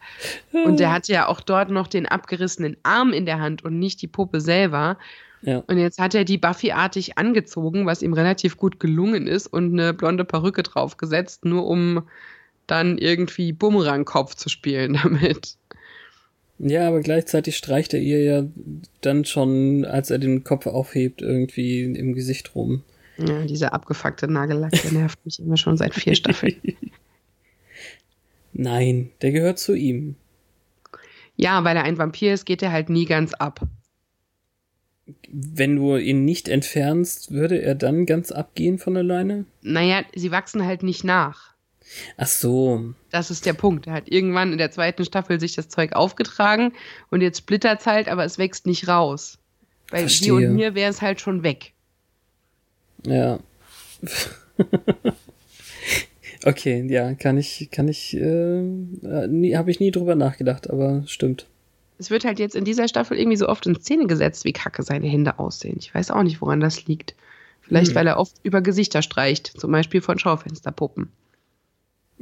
B: Und der hatte ja auch dort noch den abgerissenen Arm in der Hand und nicht die Puppe selber.
A: Ja,
B: Und jetzt hat er die Buffy-artig angezogen, was ihm relativ gut gelungen ist, und eine blonde Perücke draufgesetzt, nur um dann irgendwie Bumerangkopf zu spielen damit.
A: Ja, aber gleichzeitig streicht er ihr ja dann schon, als er den Kopf aufhebt, irgendwie im Gesicht rum.
B: Ja, dieser abgefuckte Nagellack, der nervt mich immer schon seit vier Staffeln.
A: Nein, der gehört zu ihm.
B: Ja, weil er ein Vampir ist, geht er halt nie ganz ab.
A: Wenn du ihn nicht entfernst, würde er dann ganz abgehen von alleine?
B: Naja, sie wachsen halt nicht nach.
A: Ach so.
B: Das ist der Punkt. Er hat irgendwann in der zweiten Staffel sich das Zeug aufgetragen und jetzt splittert es halt, aber es wächst nicht raus. Bei
A: Verstehe.
B: dir und mir wäre es halt schon weg.
A: Ja. okay, ja, kann ich, kann ich, äh, nie, habe ich nie drüber nachgedacht, aber stimmt.
B: Es wird halt jetzt in dieser Staffel irgendwie so oft in Szene gesetzt, wie kacke seine Hände aussehen. Ich weiß auch nicht, woran das liegt. Vielleicht,
A: Hm.
B: weil er oft über Gesichter streicht, zum Beispiel von Schaufensterpuppen.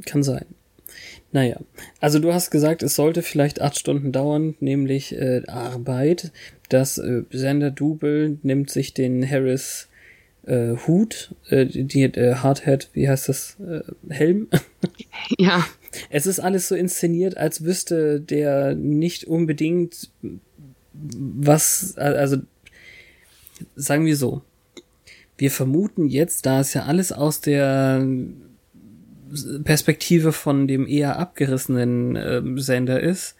A: Kann sein. Naja, also du hast gesagt, es sollte vielleicht acht Stunden dauern, nämlich äh, Arbeit. Das äh, Sender Double nimmt sich den Harris äh, Hut, äh, die äh, Hardhead, wie heißt das, äh, Helm.
B: Ja,
A: Es ist alles so inszeniert, als wüsste der nicht unbedingt was, also sagen wir so. Wir vermuten jetzt, da es ja alles aus der Perspektive von dem eher abgerissenen ähm, Sender ist,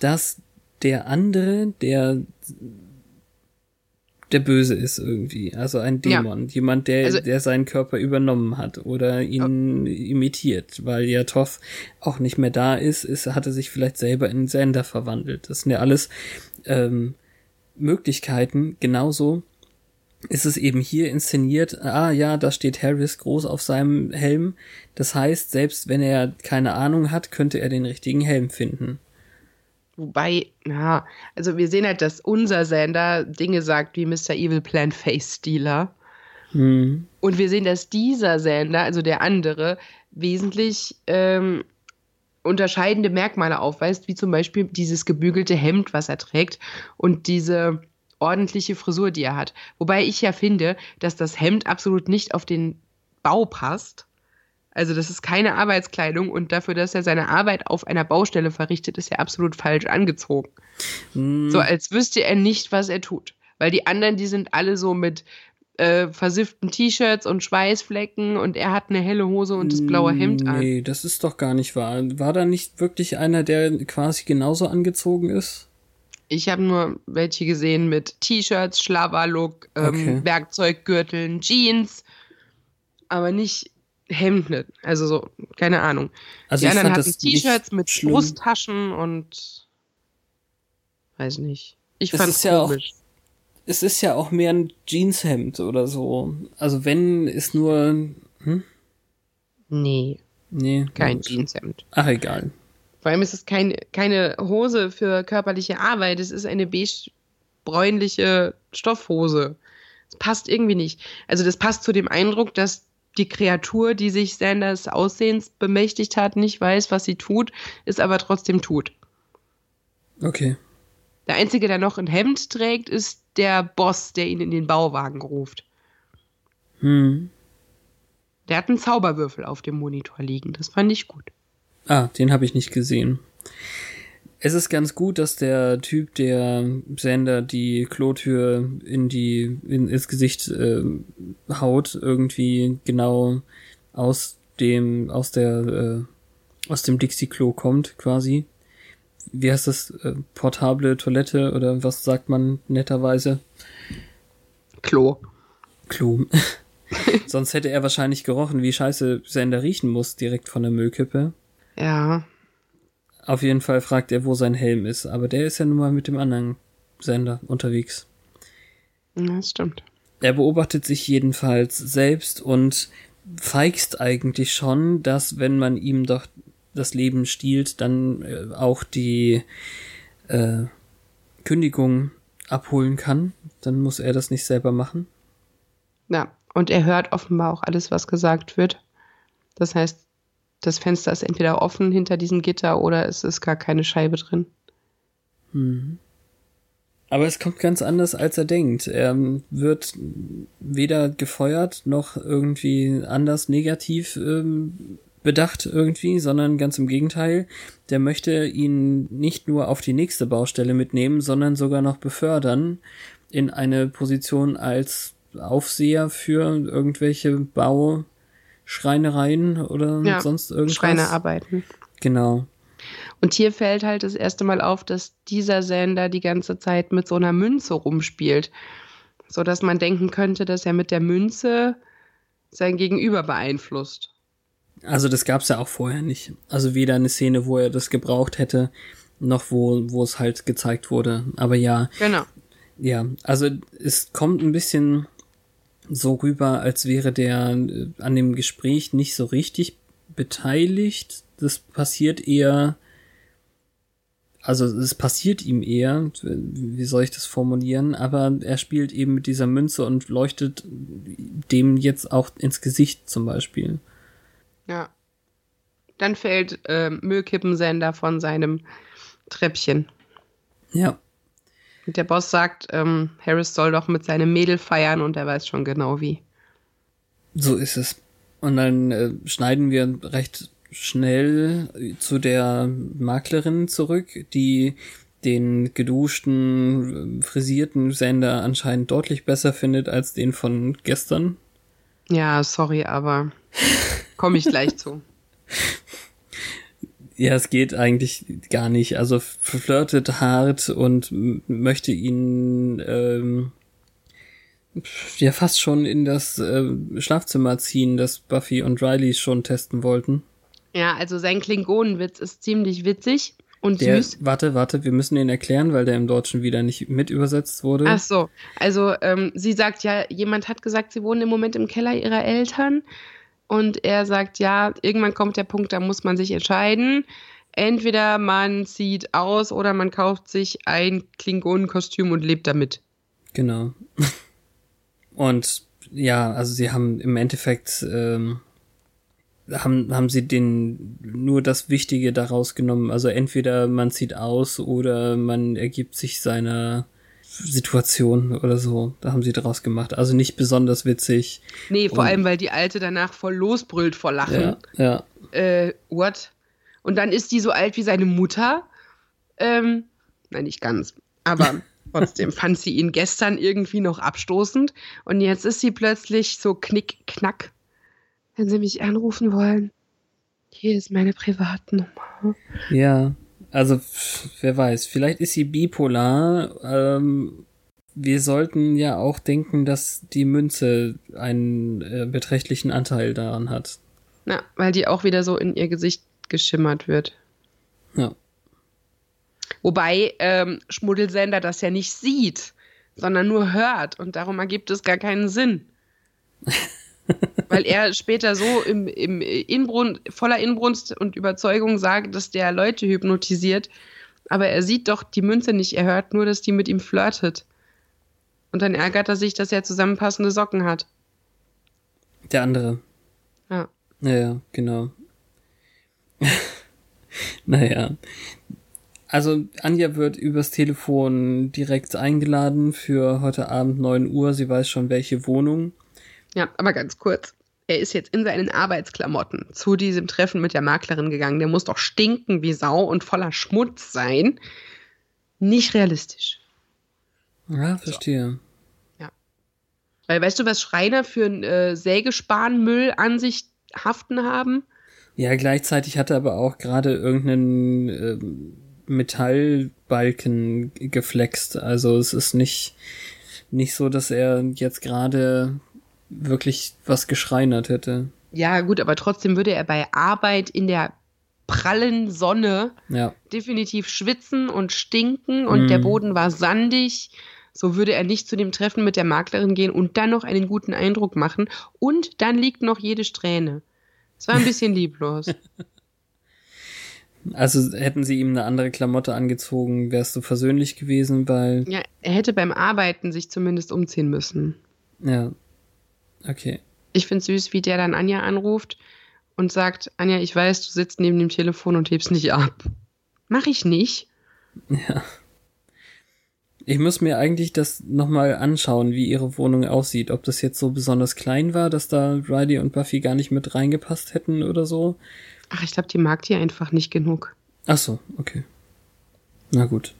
A: dass der andere, der der böse ist irgendwie, also ein
B: Ja.
A: Dämon, jemand, der
B: Also-
A: der seinen Körper übernommen hat oder ihn imitiert, weil ja Toth auch nicht mehr da ist, ist hat er sich vielleicht selber in Sender verwandelt. Das sind ja alles ähm, Möglichkeiten. Genauso ist es eben hier inszeniert, ah ja, da steht Harris groß auf seinem Helm. Das heißt, selbst wenn er keine Ahnung hat, könnte er den richtigen Helm finden.
B: Wobei, ja, also wir sehen halt, dass unser Sender Dinge sagt wie Mr. Evil Plan Face Stealer.
A: Hm.
B: Und wir sehen, dass dieser Sender, also der andere, wesentlich ähm, unterscheidende Merkmale aufweist, wie zum Beispiel dieses gebügelte Hemd, was er trägt und diese ordentliche Frisur, die er hat. Wobei ich ja finde, dass das Hemd absolut nicht auf den Bau passt. Also das ist keine Arbeitskleidung und dafür, dass er seine Arbeit auf einer Baustelle verrichtet, ist er absolut falsch angezogen.
A: Hm.
B: So als wüsste er nicht, was er tut. Weil die anderen, die sind alle so mit äh, versifften T-Shirts und Schweißflecken und er hat eine helle Hose und das blaue Hemd an.
A: Nee, das ist doch gar nicht wahr. War da nicht wirklich einer, der quasi genauso angezogen ist?
B: Ich habe nur welche gesehen mit T-Shirts, Schlabberlook, ähm,
A: Okay.
B: Werkzeuggürteln, Jeans, aber nicht Hemden. Also so, keine Ahnung.
A: Also
B: die
A: ich
B: anderen
A: fand
B: hatten T-Shirts mit
A: schlimm.
B: Brusttaschen und weiß nicht. Ich
A: Es
B: fand's
A: ist ja auch-
B: komisch.
A: Es ist ja auch mehr ein Jeanshemd oder so. Also wenn ist nur, hm?
B: nee,
A: Nee.
B: kein
A: gut.
B: Jeanshemd.
A: Ach, egal.
B: Vor allem ist es kein, keine Hose für körperliche Arbeit, es ist eine beige-bräunliche Stoffhose. Das passt irgendwie nicht. Also das passt zu dem Eindruck, dass die Kreatur, die sich Sanders Aussehens bemächtigt hat, nicht weiß, was sie tut, es aber trotzdem tut.
A: Okay.
B: Der Einzige, der noch ein Hemd trägt, ist der Boss, der ihn in den Bauwagen ruft.
A: Hm.
B: Der hat einen Zauberwürfel auf dem Monitor liegen. Das fand ich gut.
A: Ah, den habe ich nicht gesehen. Es ist ganz gut, dass der Typ, der Sender die Klotür in die in, ins Gesicht äh, haut, irgendwie genau aus dem aus der äh, aus dem Dixie-Klo kommt, quasi. Wie heißt das? Äh, portable Toilette oder was sagt man netterweise?
B: Klo.
A: Klo. Sonst hätte er wahrscheinlich gerochen, wie scheiße Sender riechen muss, direkt von der Müllkippe.
B: Ja.
A: Auf jeden Fall fragt er, wo sein Helm ist, aber der ist ja nun mal mit dem anderen Sender unterwegs.
B: Ja, Das stimmt.
A: Er beobachtet sich jedenfalls selbst und feigst eigentlich schon, dass wenn man ihm doch das Leben stiehlt, dann äh, auch die äh, Kündigung abholen kann. Dann muss er das nicht selber machen.
B: Ja, und er hört offenbar auch alles, was gesagt wird. Das heißt, das Fenster ist entweder offen hinter diesem Gitter oder es ist gar keine Scheibe drin.
A: Aber es kommt ganz anders, als er denkt. Er wird weder gefeuert noch irgendwie anders negativ ähm, bedacht irgendwie, sondern ganz im Gegenteil. Der möchte ihn nicht nur auf die nächste Baustelle mitnehmen, sondern sogar noch befördern in eine Position als Aufseher für irgendwelche Bauschreinereien oder ja, sonst irgendwas.
B: Schreinerarbeiten.
A: Genau.
B: Und hier fällt halt das erste Mal auf, dass dieser Sender die ganze Zeit mit so einer Münze rumspielt. So dass man denken könnte, dass er mit der Münze sein Gegenüber beeinflusst.
A: Also das gab's ja auch vorher nicht. Also weder eine Szene, wo er das gebraucht hätte, noch wo, wo es halt gezeigt wurde. Aber ja.
B: Genau.
A: Ja, also es kommt ein bisschen so rüber, als wäre der äh, an dem Gespräch nicht so richtig beteiligt. Das passiert eher, also es passiert ihm eher, wie soll ich das formulieren, aber er spielt eben mit dieser Münze und leuchtet dem jetzt auch ins Gesicht zum Beispiel.
B: Ja. Dann fällt äh, Müllkippensender von seinem Treppchen.
A: Ja.
B: Und der Boss sagt, ähm, Harris soll doch mit seinem Mädel feiern und er weiß schon genau wie.
A: So ist es. Und dann äh, schneiden wir recht schnell zu der Maklerin zurück, die den geduschten, frisierten Sender anscheinend deutlich besser findet als den von gestern.
B: Ja, sorry, aber komme ich gleich zu.
A: Ja, es geht eigentlich gar nicht. Also flirtet hart und möchte ihn ähm, ja fast schon in das äh, Schlafzimmer ziehen, das Buffy und Riley schon testen wollten.
B: Ja, also sein Klingonenwitz ist ziemlich witzig und
A: der,
B: süß.
A: Warte, warte, wir müssen ihn erklären, weil der im Deutschen wieder nicht mit übersetzt wurde.
B: Ach so, also ähm, sie sagt ja, jemand hat gesagt, sie wohnen im Moment im Keller ihrer Eltern und er sagt, ja, irgendwann kommt der Punkt, da muss man sich entscheiden. Entweder man zieht aus oder man kauft sich ein Klingonenkostüm und lebt damit.
A: Genau. Und ja, also sie haben im Endeffekt ähm, haben, haben sie den nur das Wichtige daraus genommen. Also entweder man zieht aus oder man ergibt sich seiner Situation oder so. Da haben sie draus gemacht. Also nicht besonders witzig.
B: Nee, vor Und, allem, weil die Alte danach voll losbrüllt vor Lachen.
A: Ja.
B: ja. Äh, what? Und dann ist die so alt wie seine Mutter. Ähm, nein, nicht ganz. Aber trotzdem fand sie ihn gestern irgendwie noch abstoßend. Und jetzt ist sie plötzlich so knick, knack wenn Sie mich anrufen wollen, hier ist meine Privatnummer.
A: Ja, also wer weiß, vielleicht ist sie bipolar. Ähm, wir sollten ja auch denken, dass die Münze einen äh, beträchtlichen Anteil daran hat.
B: Ja, weil die auch wieder so in ihr Gesicht geschimmert wird.
A: Ja.
B: Wobei ähm, Schmuddelsender das ja nicht sieht, sondern nur hört und darum ergibt es gar keinen Sinn. weil er später so im, im Inbrunst, voller Inbrunst und Überzeugung sagt, dass der Leute hypnotisiert. Aber er sieht doch die Münze nicht, er hört nur, dass die mit ihm flirtet. Und dann ärgert er sich, dass er zusammenpassende Socken hat.
A: Der andere.
B: Ja.
A: Ja, genau. naja. Also Anja wird übers Telefon direkt eingeladen für heute Abend 9 Uhr. Sie weiß schon, welche Wohnung.
B: Ja, aber ganz kurz. Er ist jetzt in seinen Arbeitsklamotten zu diesem Treffen mit der Maklerin gegangen. Der muss doch stinken wie Sau und voller Schmutz sein. Nicht realistisch.
A: Ja, verstehe.
B: So. Ja. Weil weißt du, was Schreiner für einen äh, Sägespanmüll an sich haften haben?
A: Ja, gleichzeitig hat er aber auch gerade irgendeinen äh, Metallbalken geflext. Also es ist nicht, nicht so, dass er jetzt gerade wirklich was geschreinert hätte.
B: Ja, gut, aber trotzdem würde er bei Arbeit in der prallen Sonne
A: ja.
B: definitiv schwitzen und stinken und mm. der Boden war sandig. So würde er nicht zu dem Treffen mit der Maklerin gehen und dann noch einen guten Eindruck machen. Und dann liegt noch jede Strähne. Es war ein bisschen lieblos.
A: Also hätten sie ihm eine andere Klamotte angezogen, wärst du versöhnlich gewesen, weil.
B: Ja, er hätte beim Arbeiten sich zumindest umziehen müssen.
A: Ja, Okay.
B: Ich finde süß, wie der dann Anja anruft und sagt, Anja, ich weiß, du sitzt neben dem Telefon und hebst nicht ab. Mach ich nicht.
A: Ja. Ich muss mir eigentlich das nochmal anschauen, wie ihre Wohnung aussieht. Ob das jetzt so besonders klein war, dass da Riley und Buffy gar nicht mit reingepasst hätten oder so.
B: Ach, ich glaube, die mag die einfach nicht genug.
A: Ach so, okay. Na gut.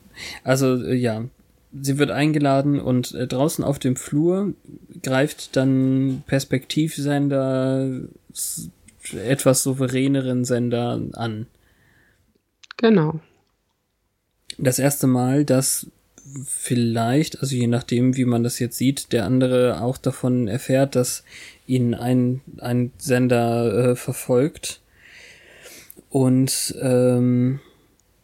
A: Also, äh, ja. Sie wird eingeladen und äh, draußen auf dem Flur greift dann Perspektivsender etwas souveräneren Sender an.
B: Genau.
A: Das erste Mal, dass vielleicht, also je nachdem, wie man das jetzt sieht, der andere auch davon erfährt, dass ihn ein, ein Sender äh, verfolgt. Und ähm,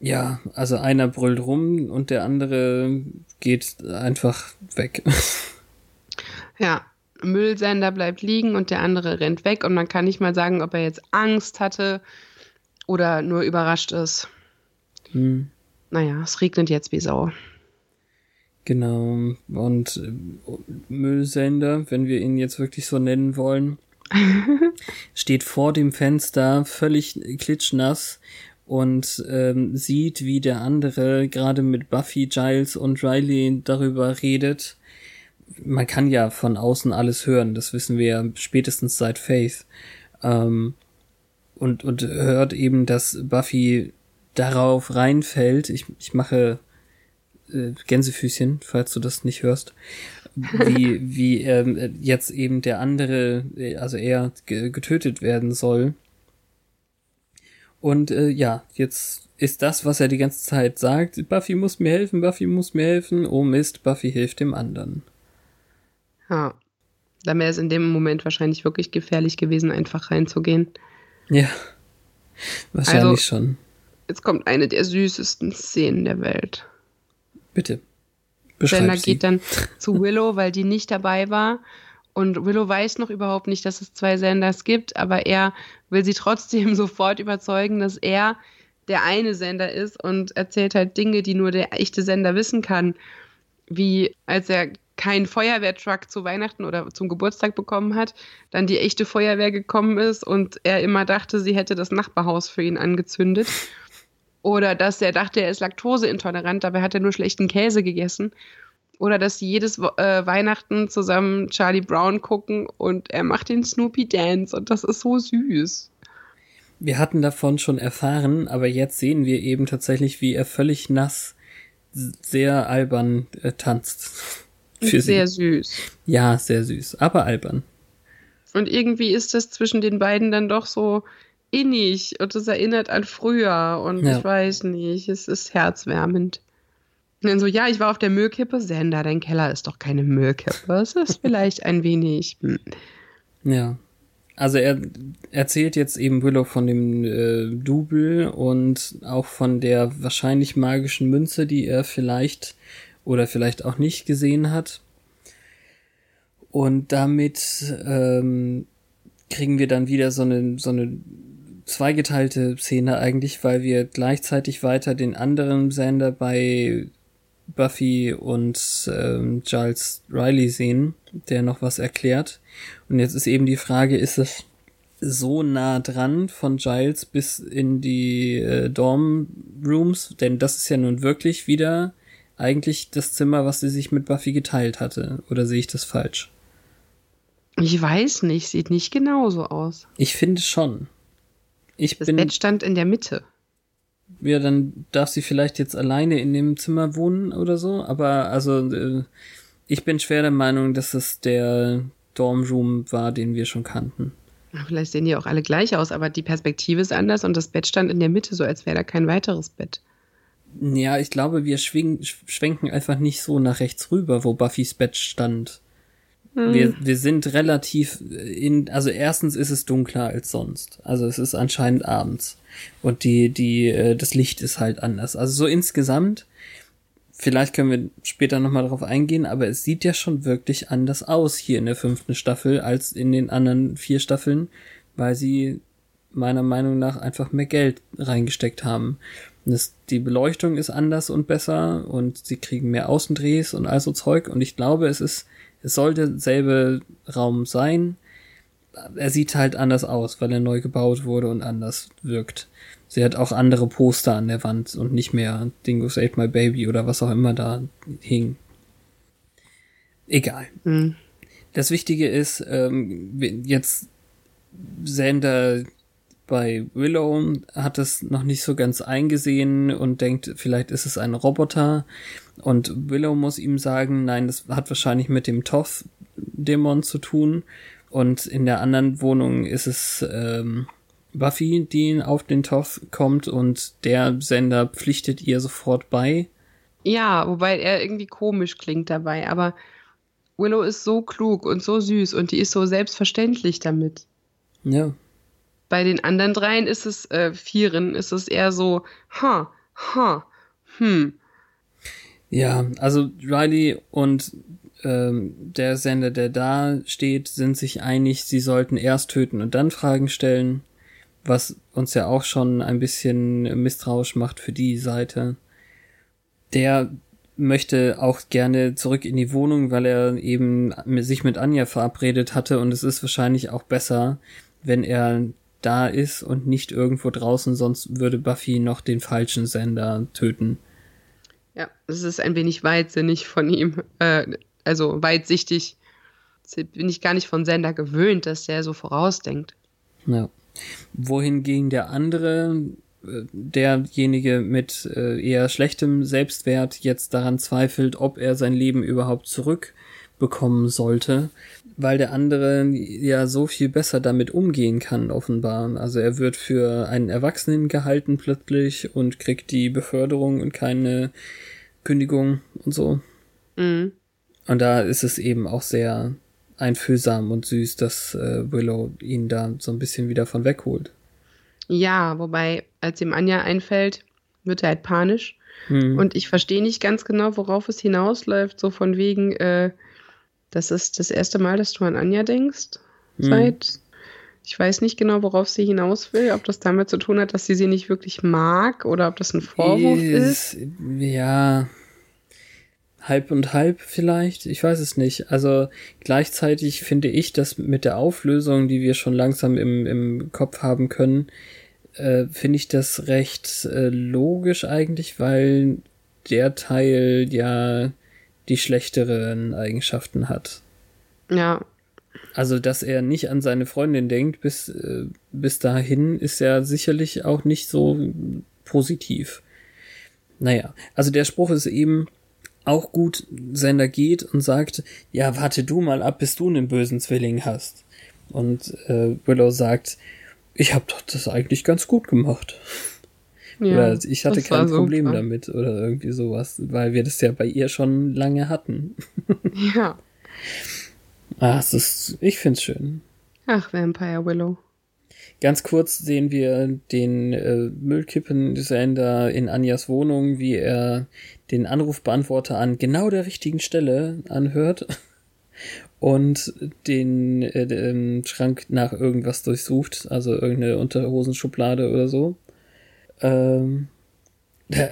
A: ja, also einer brüllt rum und der andere geht einfach weg.
B: Ja, Müllsender bleibt liegen und der andere rennt weg und man kann nicht mal sagen, ob er jetzt Angst hatte oder nur überrascht ist. Hm. Naja, es regnet jetzt wie Sau.
A: Genau. Und äh, Müllsender, wenn wir ihn jetzt wirklich so nennen wollen, steht vor dem Fenster, völlig klitschnass und ähm, sieht, wie der andere gerade mit Buffy, Giles und Riley darüber redet. Man kann ja von außen alles hören, das wissen wir ja spätestens seit Faith. Ähm, und, und hört eben, dass Buffy darauf reinfällt. Ich, ich mache äh, Gänsefüßchen, falls du das nicht hörst, wie, wie ähm, jetzt eben der andere, äh, also er getötet werden soll. Und äh, ja, jetzt ist das, was er die ganze Zeit sagt, Buffy muss mir helfen, Buffy muss mir helfen, oh Mist, Buffy hilft dem anderen.
B: Ja, dann wäre es in dem Moment wahrscheinlich wirklich gefährlich gewesen, einfach reinzugehen.
A: Ja, wahrscheinlich also, schon.
B: Jetzt kommt eine der süßesten Szenen der Welt.
A: Bitte.
B: Beschreib sie. geht dann zu Willow, weil die nicht dabei war. Und Willow weiß noch überhaupt nicht, dass es zwei Senders gibt, aber er will sie trotzdem sofort überzeugen, dass er der eine Sender ist und erzählt halt Dinge, die nur der echte Sender wissen kann. Wie als er keinen Feuerwehrtruck zu Weihnachten oder zum Geburtstag bekommen hat, dann die echte Feuerwehr gekommen ist und er immer dachte, sie hätte das Nachbarhaus für ihn angezündet. Oder dass er dachte, er ist laktoseintolerant, dabei hat er nur schlechten Käse gegessen. Oder dass sie jedes äh, Weihnachten zusammen Charlie Brown gucken und er macht den Snoopy Dance und das ist so süß.
A: Wir hatten davon schon erfahren, aber jetzt sehen wir eben tatsächlich, wie er völlig nass, sehr albern äh, tanzt.
B: Für sehr sie. süß.
A: Ja, sehr süß, aber albern.
B: Und irgendwie ist das zwischen den beiden dann doch so innig und es erinnert an früher und ja. ich weiß nicht, es ist herzwärmend. Und dann so, ja, ich war auf der Müllkippe. Sender, dein Keller ist doch keine Müllkippe. Es ist vielleicht ein wenig. Hm.
A: Ja. Also er erzählt jetzt eben Willow von dem äh, Double und auch von der wahrscheinlich magischen Münze, die er vielleicht oder vielleicht auch nicht gesehen hat. Und damit ähm, kriegen wir dann wieder so eine, so eine zweigeteilte Szene eigentlich, weil wir gleichzeitig weiter den anderen Sender bei Buffy und ähm, Giles Riley sehen, der noch was erklärt. Und jetzt ist eben die Frage, ist es so nah dran von Giles bis in die äh, Dorm Rooms? Denn das ist ja nun wirklich wieder eigentlich das Zimmer, was sie sich mit Buffy geteilt hatte. Oder sehe ich das falsch?
B: Ich weiß nicht, sieht nicht genauso aus.
A: Ich finde schon. Ich
B: das
A: bin,
B: Bett stand in der Mitte.
A: Ja, dann darf sie vielleicht jetzt alleine in dem Zimmer wohnen oder so. Aber also, äh, ich bin schwer der Meinung, dass es der Dormroom war, den wir schon kannten.
B: Vielleicht sehen die auch alle gleich aus, aber die Perspektive ist anders und das Bett stand in der Mitte, so als wäre da kein weiteres Bett.
A: Ja, ich glaube, wir schwingen, schwenken einfach nicht so nach rechts rüber, wo Buffys Bett stand. Hm. Wir, wir sind relativ in, also erstens ist es dunkler als sonst. Also es ist anscheinend abends. Und die, die, äh, das Licht ist halt anders. Also so insgesamt, vielleicht können wir später nochmal drauf eingehen, aber es sieht ja schon wirklich anders aus hier in der fünften Staffel als in den anderen vier Staffeln, weil sie meiner Meinung nach einfach mehr Geld reingesteckt haben. Das, die Beleuchtung ist anders und besser und sie kriegen mehr Außendrehs und all so Zeug und ich glaube, es ist es soll derselbe Raum sein, er sieht halt anders aus, weil er neu gebaut wurde und anders wirkt. Sie hat auch andere Poster an der Wand und nicht mehr Dingo Save My Baby oder was auch immer da hing. Egal. Mhm. Das Wichtige ist, ähm, jetzt Sander bei Willow hat es noch nicht so ganz eingesehen und denkt, vielleicht ist es ein Roboter. Und Willow muss ihm sagen, nein, das hat wahrscheinlich mit dem Toth-Dämon zu tun. Und in der anderen Wohnung ist es ähm, Buffy, die auf den Toth kommt und der Sender pflichtet ihr sofort bei.
B: Ja, wobei er irgendwie komisch klingt dabei, aber Willow ist so klug und so süß und die ist so selbstverständlich damit.
A: Ja.
B: Bei den anderen dreien ist es, äh, vieren, ist es eher so, ha, ha, hm.
A: Ja, also Riley und ähm, der Sender, der da steht, sind sich einig, sie sollten erst töten und dann Fragen stellen, was uns ja auch schon ein bisschen misstrauisch macht für die Seite. Der möchte auch gerne zurück in die Wohnung, weil er eben sich mit Anja verabredet hatte und es ist wahrscheinlich auch besser, wenn er da ist und nicht irgendwo draußen, sonst würde Buffy noch den falschen Sender töten.
B: Ja, es ist ein wenig weitsinnig von ihm, äh, also weitsichtig. Bin ich gar nicht von Sender gewöhnt, dass der so vorausdenkt.
A: Ja. Wohingegen der andere derjenige mit äh, eher schlechtem Selbstwert jetzt daran zweifelt, ob er sein Leben überhaupt zurückbekommen sollte, weil der andere ja so viel besser damit umgehen kann, offenbar. Also er wird für einen Erwachsenen gehalten plötzlich und kriegt die Beförderung und keine Kündigung und so. Mhm. Und da ist es eben auch sehr einfühlsam und süß, dass äh, Willow ihn da so ein bisschen wieder von wegholt.
B: Ja, wobei, als ihm Anja einfällt, wird er halt panisch. Hm. Und ich verstehe nicht ganz genau, worauf es hinausläuft. So von wegen, äh, das ist das erste Mal, dass du an Anja denkst. Hm. Seit, ich weiß nicht genau, worauf sie hinaus will. Ob das damit zu tun hat, dass sie sie nicht wirklich mag oder ob das ein Vorwurf ist. ist.
A: Ja, halb und halb vielleicht, ich weiß es nicht. Also gleichzeitig finde ich, dass mit der Auflösung, die wir schon langsam im, im Kopf haben können, äh, finde ich das recht äh, logisch eigentlich, weil der Teil ja die schlechteren Eigenschaften hat.
B: Ja.
A: Also, dass er nicht an seine Freundin denkt, bis, äh, bis dahin ist ja sicherlich auch nicht so positiv. Naja, also der Spruch ist eben, auch gut Sender geht und sagt, ja, warte du mal ab, bis du einen bösen Zwilling hast. Und äh, Willow sagt, ich habe doch das eigentlich ganz gut gemacht. Ja, oder ich hatte kein Problem super. damit oder irgendwie sowas, weil wir das ja bei ihr schon lange hatten.
B: ja.
A: Ach, es ist, ich find's schön.
B: Ach, Vampire Willow.
A: Ganz kurz sehen wir den äh, Müllkippen-Sender in Anjas Wohnung, wie er den Anrufbeantworter an genau der richtigen Stelle anhört und den äh, den Schrank nach irgendwas durchsucht, also irgendeine Unterhosenschublade oder so. Ähm,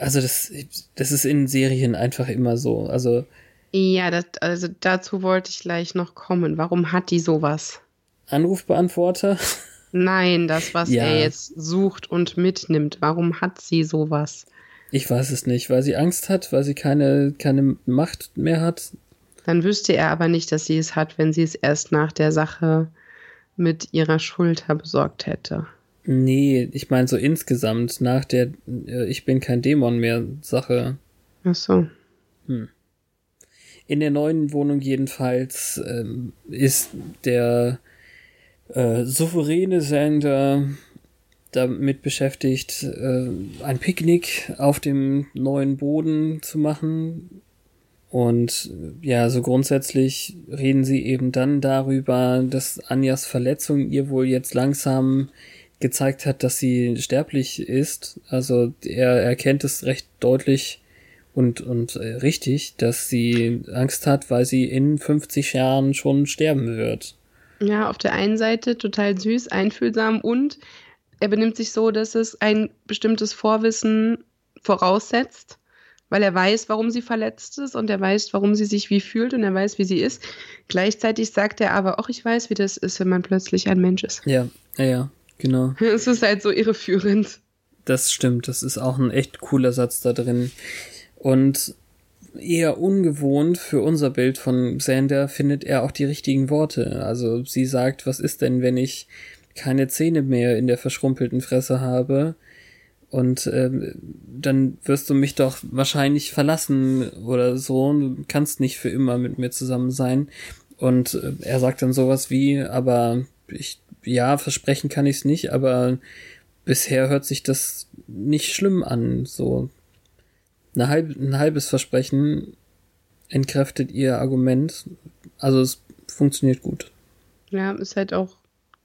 A: also das, das ist in Serien einfach immer so. Also
B: ja, das, also dazu wollte ich gleich noch kommen. Warum hat die sowas?
A: Anrufbeantworter?
B: Nein, das, was ja. er jetzt sucht und mitnimmt. Warum hat sie sowas?
A: Ich weiß es nicht, weil sie Angst hat, weil sie keine, keine Macht mehr hat.
B: Dann wüsste er aber nicht, dass sie es hat, wenn sie es erst nach der Sache mit ihrer Schulter besorgt hätte.
A: Nee, ich meine so insgesamt nach der äh, Ich bin kein Dämon mehr Sache.
B: Ach so.
A: Hm. In der neuen Wohnung jedenfalls ähm, ist der äh, souveräne Sender damit beschäftigt, äh, ein Picknick auf dem neuen Boden zu machen. Und ja, so grundsätzlich reden sie eben dann darüber, dass Anjas Verletzung ihr wohl jetzt langsam gezeigt hat, dass sie sterblich ist. Also er erkennt es recht deutlich und, und äh, richtig, dass sie Angst hat, weil sie in 50 Jahren schon sterben wird.
B: Ja, auf der einen Seite total süß, einfühlsam und er benimmt sich so, dass es ein bestimmtes Vorwissen voraussetzt, weil er weiß, warum sie verletzt ist und er weiß, warum sie sich wie fühlt und er weiß, wie sie ist. Gleichzeitig sagt er aber auch, ich weiß, wie das ist, wenn man plötzlich ein Mensch ist.
A: Ja, ja, ja, genau.
B: Es ist halt so irreführend.
A: Das stimmt, das ist auch ein echt cooler Satz da drin. Und eher ungewohnt für unser Bild von Sander findet er auch die richtigen Worte. Also sie sagt, was ist denn, wenn ich keine Zähne mehr in der verschrumpelten Fresse habe? Und ähm, dann wirst du mich doch wahrscheinlich verlassen oder so. Du kannst nicht für immer mit mir zusammen sein. Und äh, er sagt dann sowas wie, aber ich, ja, versprechen kann ich es nicht, aber bisher hört sich das nicht schlimm an. So eine halb, ein halbes Versprechen entkräftet ihr Argument. Also es funktioniert gut.
B: Ja, ist halt auch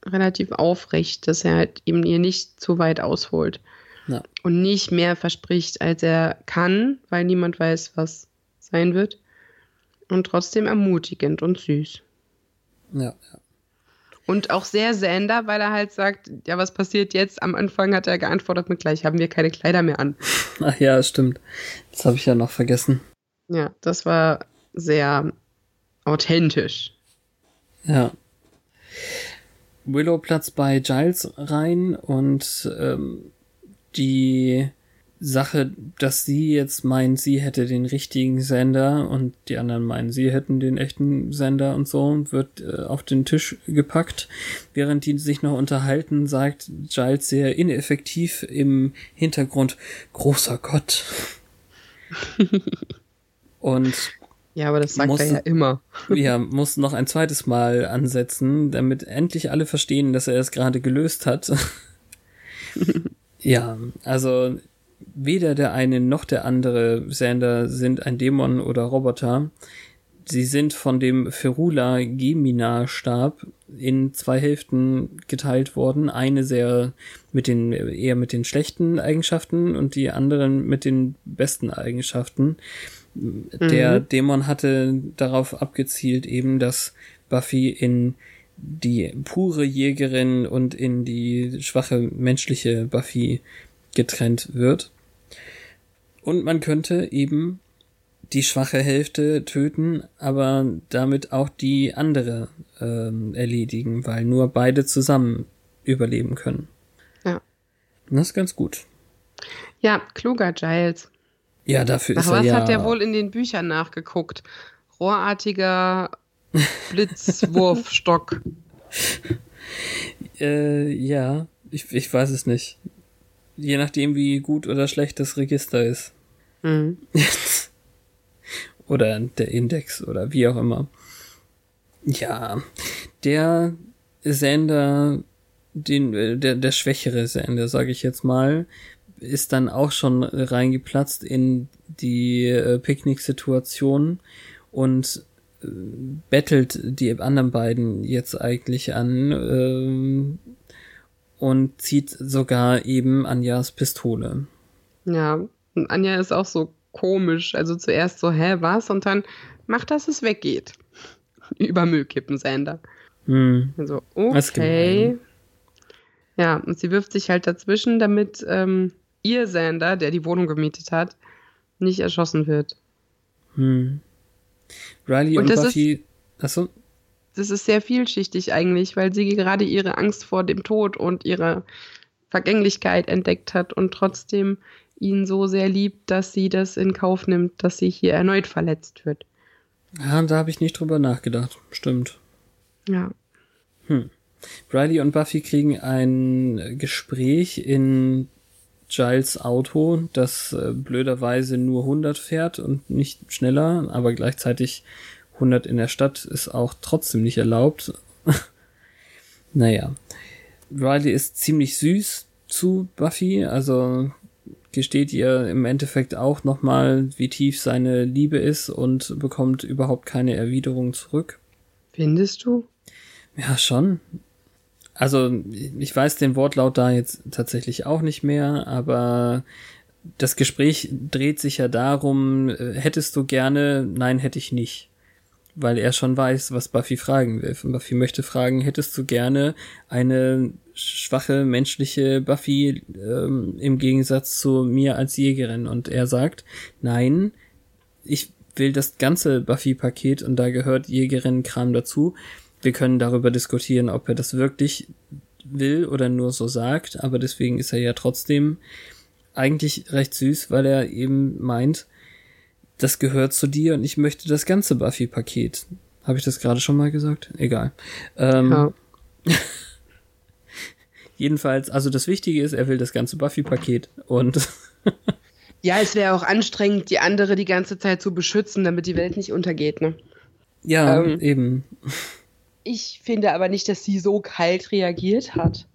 B: relativ aufrecht, dass er halt eben ihr nicht zu weit ausholt.
A: Ja.
B: Und nicht mehr verspricht, als er kann, weil niemand weiß, was sein wird. Und trotzdem ermutigend und süß.
A: Ja, ja.
B: Und auch sehr Sander, weil er halt sagt, ja, was passiert jetzt? Am Anfang hat er geantwortet mit gleich, haben wir keine Kleider mehr an.
A: Ach ja, stimmt. Das habe ich ja noch vergessen.
B: Ja, das war sehr authentisch.
A: Ja. Willow platzt bei Giles rein und ähm, die Sache, dass sie jetzt meint, sie hätte den richtigen Sender und die anderen meinen, sie hätten den echten Sender und so, wird äh, auf den Tisch gepackt. Während die sich noch unterhalten, sagt Giles sehr ineffektiv im Hintergrund, großer Gott. und
B: ja, aber das sagt
A: muss,
B: er ja immer.
A: ja, muss noch ein zweites Mal ansetzen, damit endlich alle verstehen, dass er es gerade gelöst hat. ja, also weder der eine noch der andere Sander sind ein Dämon oder Roboter. Sie sind von dem Ferula Gemina Stab in zwei Hälften geteilt worden. Eine sehr mit den, eher mit den schlechten Eigenschaften und die anderen mit den besten Eigenschaften. Der
B: Mhm.
A: Dämon hatte darauf abgezielt eben, dass Buffy in die pure Jägerin und in die schwache menschliche Buffy getrennt wird. Und man könnte eben die schwache Hälfte töten, aber damit auch die andere ähm, erledigen, weil nur beide zusammen überleben können.
B: Ja.
A: Das ist ganz gut.
B: Ja, kluger Giles.
A: Ja, dafür
B: Nach
A: ist er
B: was
A: ja.
B: hat er wohl in den Büchern nachgeguckt? Rohrartiger Blitzwurfstock.
A: Äh, ja, ich, ich weiß es nicht. Je nachdem, wie gut oder schlecht das Register ist.
B: Mhm.
A: oder der Index oder wie auch immer. Ja, der Sender, den, äh, der, der schwächere Sender, sage ich jetzt mal, ist dann auch schon reingeplatzt in die äh, Picknick-Situation und äh, bettelt die anderen beiden jetzt eigentlich an ähm, und zieht sogar eben Anjas Pistole.
B: Ja, und Anja ist auch so komisch. Also zuerst so, hä, was? Und dann macht, dass es weggeht. Über Müllkippen, Sander.
A: Hm.
B: Also, okay. Ja, und sie wirft sich halt dazwischen, damit ähm, ihr Sander, der die Wohnung gemietet hat, nicht erschossen wird.
A: Hm. Riley
B: Und
A: und, Buffy. Achso,
B: Das ist sehr vielschichtig eigentlich, weil sie gerade ihre Angst vor dem Tod und ihre Vergänglichkeit entdeckt hat und trotzdem ihn so sehr liebt, dass sie das in Kauf nimmt, dass sie hier erneut verletzt wird.
A: ja, da habe ich nicht drüber nachgedacht. Stimmt.
B: Ja.
A: Riley und Buffy kriegen ein Gespräch in Giles Auto, das äh, blöderweise nur 100 fährt und nicht schneller, aber gleichzeitig 100 in der Stadt ist auch trotzdem nicht erlaubt. naja. Riley ist ziemlich süß zu Buffy, also gesteht ihr im Endeffekt auch nochmal, wie tief seine Liebe ist und bekommt überhaupt keine Erwiderung zurück.
B: Findest du?
A: Ja, schon. Also, ich weiß den Wortlaut da jetzt tatsächlich auch nicht mehr, aber das Gespräch dreht sich ja darum, äh, hättest du gerne, nein, hätte ich nicht. weil er schon weiß, was Buffy fragen will. Und Buffy möchte fragen, hättest du gerne eine schwache menschliche Buffy ähm, im Gegensatz zu mir als Jägerin? Und er sagt, nein, ich will das ganze Buffy-Paket und da gehört Jägerin-Kram dazu. Wir können darüber diskutieren, ob er das wirklich will oder nur so sagt, aber deswegen ist er ja trotzdem eigentlich recht süß, weil er eben meint, das gehört zu dir und ich möchte das ganze Buffy-Paket. Habe ich das gerade schon mal gesagt? Egal. Ähm, ja. jedenfalls, also das Wichtige ist, er will das ganze Buffy-Paket und
B: Ja, es wäre auch anstrengend, die andere die ganze Zeit zu beschützen, damit die Welt nicht untergeht, ne?
A: Ja, ähm, eben.
B: Ich finde aber nicht, dass sie so kalt reagiert hat.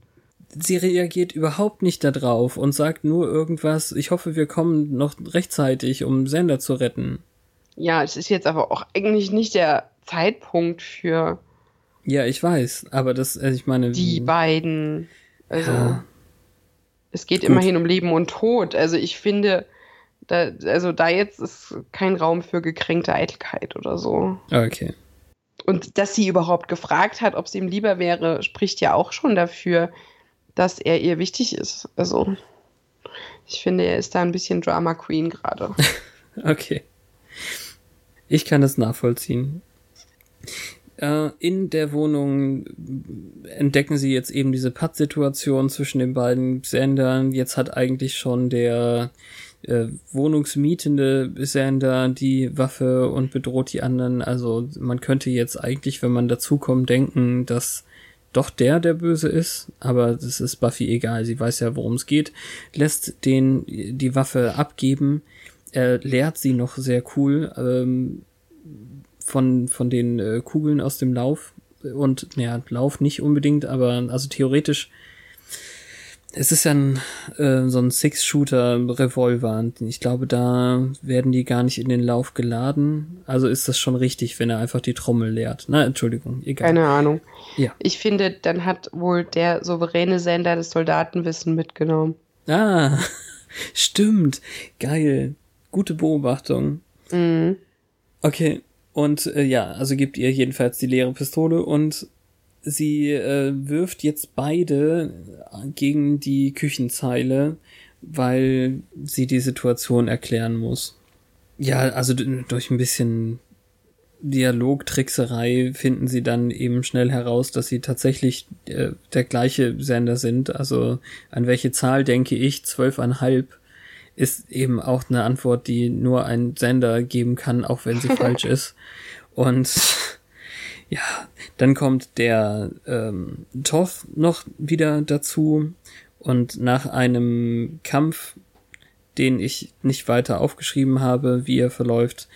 A: Sie reagiert überhaupt nicht darauf und sagt nur irgendwas, ich hoffe, wir kommen noch rechtzeitig, um Sender zu retten.
B: Ja, es ist jetzt aber auch eigentlich nicht der Zeitpunkt für.
A: Ja, ich weiß, aber das, also ich meine.
B: Die beiden. Also. Ja. Es geht Gut. immerhin um Leben und Tod. Also ich finde, da, also da jetzt ist kein Raum für gekränkte Eitelkeit oder so.
A: Okay.
B: Und dass sie überhaupt gefragt hat, ob es ihm lieber wäre, spricht ja auch schon dafür, dass er ihr wichtig ist. Also ich finde, er ist da ein bisschen Drama Queen gerade.
A: okay. Ich kann es nachvollziehen. Äh, in der Wohnung entdecken sie jetzt eben diese Pattsituation zwischen den beiden Sendern. Jetzt hat eigentlich schon der äh, wohnungsmietende Sender die Waffe und bedroht die anderen. Also man könnte jetzt eigentlich, wenn man dazukommt, denken, dass doch der der Böse ist, aber das ist Buffy egal. Sie weiß ja, worum es geht. Lässt den die Waffe abgeben. Er lehrt sie noch sehr cool. Ähm, von, von den äh, Kugeln aus dem Lauf. Und, ja, Lauf nicht unbedingt, aber also theoretisch, es ist ja ein, äh, so ein Six-Shooter-Revolver. Ich glaube, da werden die gar nicht in den Lauf geladen. Also ist das schon richtig, wenn er einfach die Trommel leert. Na, Entschuldigung, egal.
B: Keine Ahnung.
A: Ja.
B: Ich finde, dann hat wohl der souveräne Sender das Soldatenwissen mitgenommen.
A: Ah, stimmt. Geil. Gute Beobachtung.
B: Mhm.
A: Okay, und äh, ja, also gibt ihr jedenfalls die leere Pistole und sie äh, wirft jetzt beide gegen die Küchenzeile, weil sie die Situation erklären muss. Ja, also durch ein bisschen Dialogtrickserei finden sie dann eben schnell heraus, dass sie tatsächlich äh, der gleiche Sender sind. Also an welche Zahl denke ich? Zwölfeinhalb ist eben auch eine Antwort, die nur ein Sender geben kann, auch wenn sie falsch ist. Und ja, dann kommt der ähm, Toff noch wieder dazu und nach einem Kampf, den ich nicht weiter aufgeschrieben habe, wie er verläuft,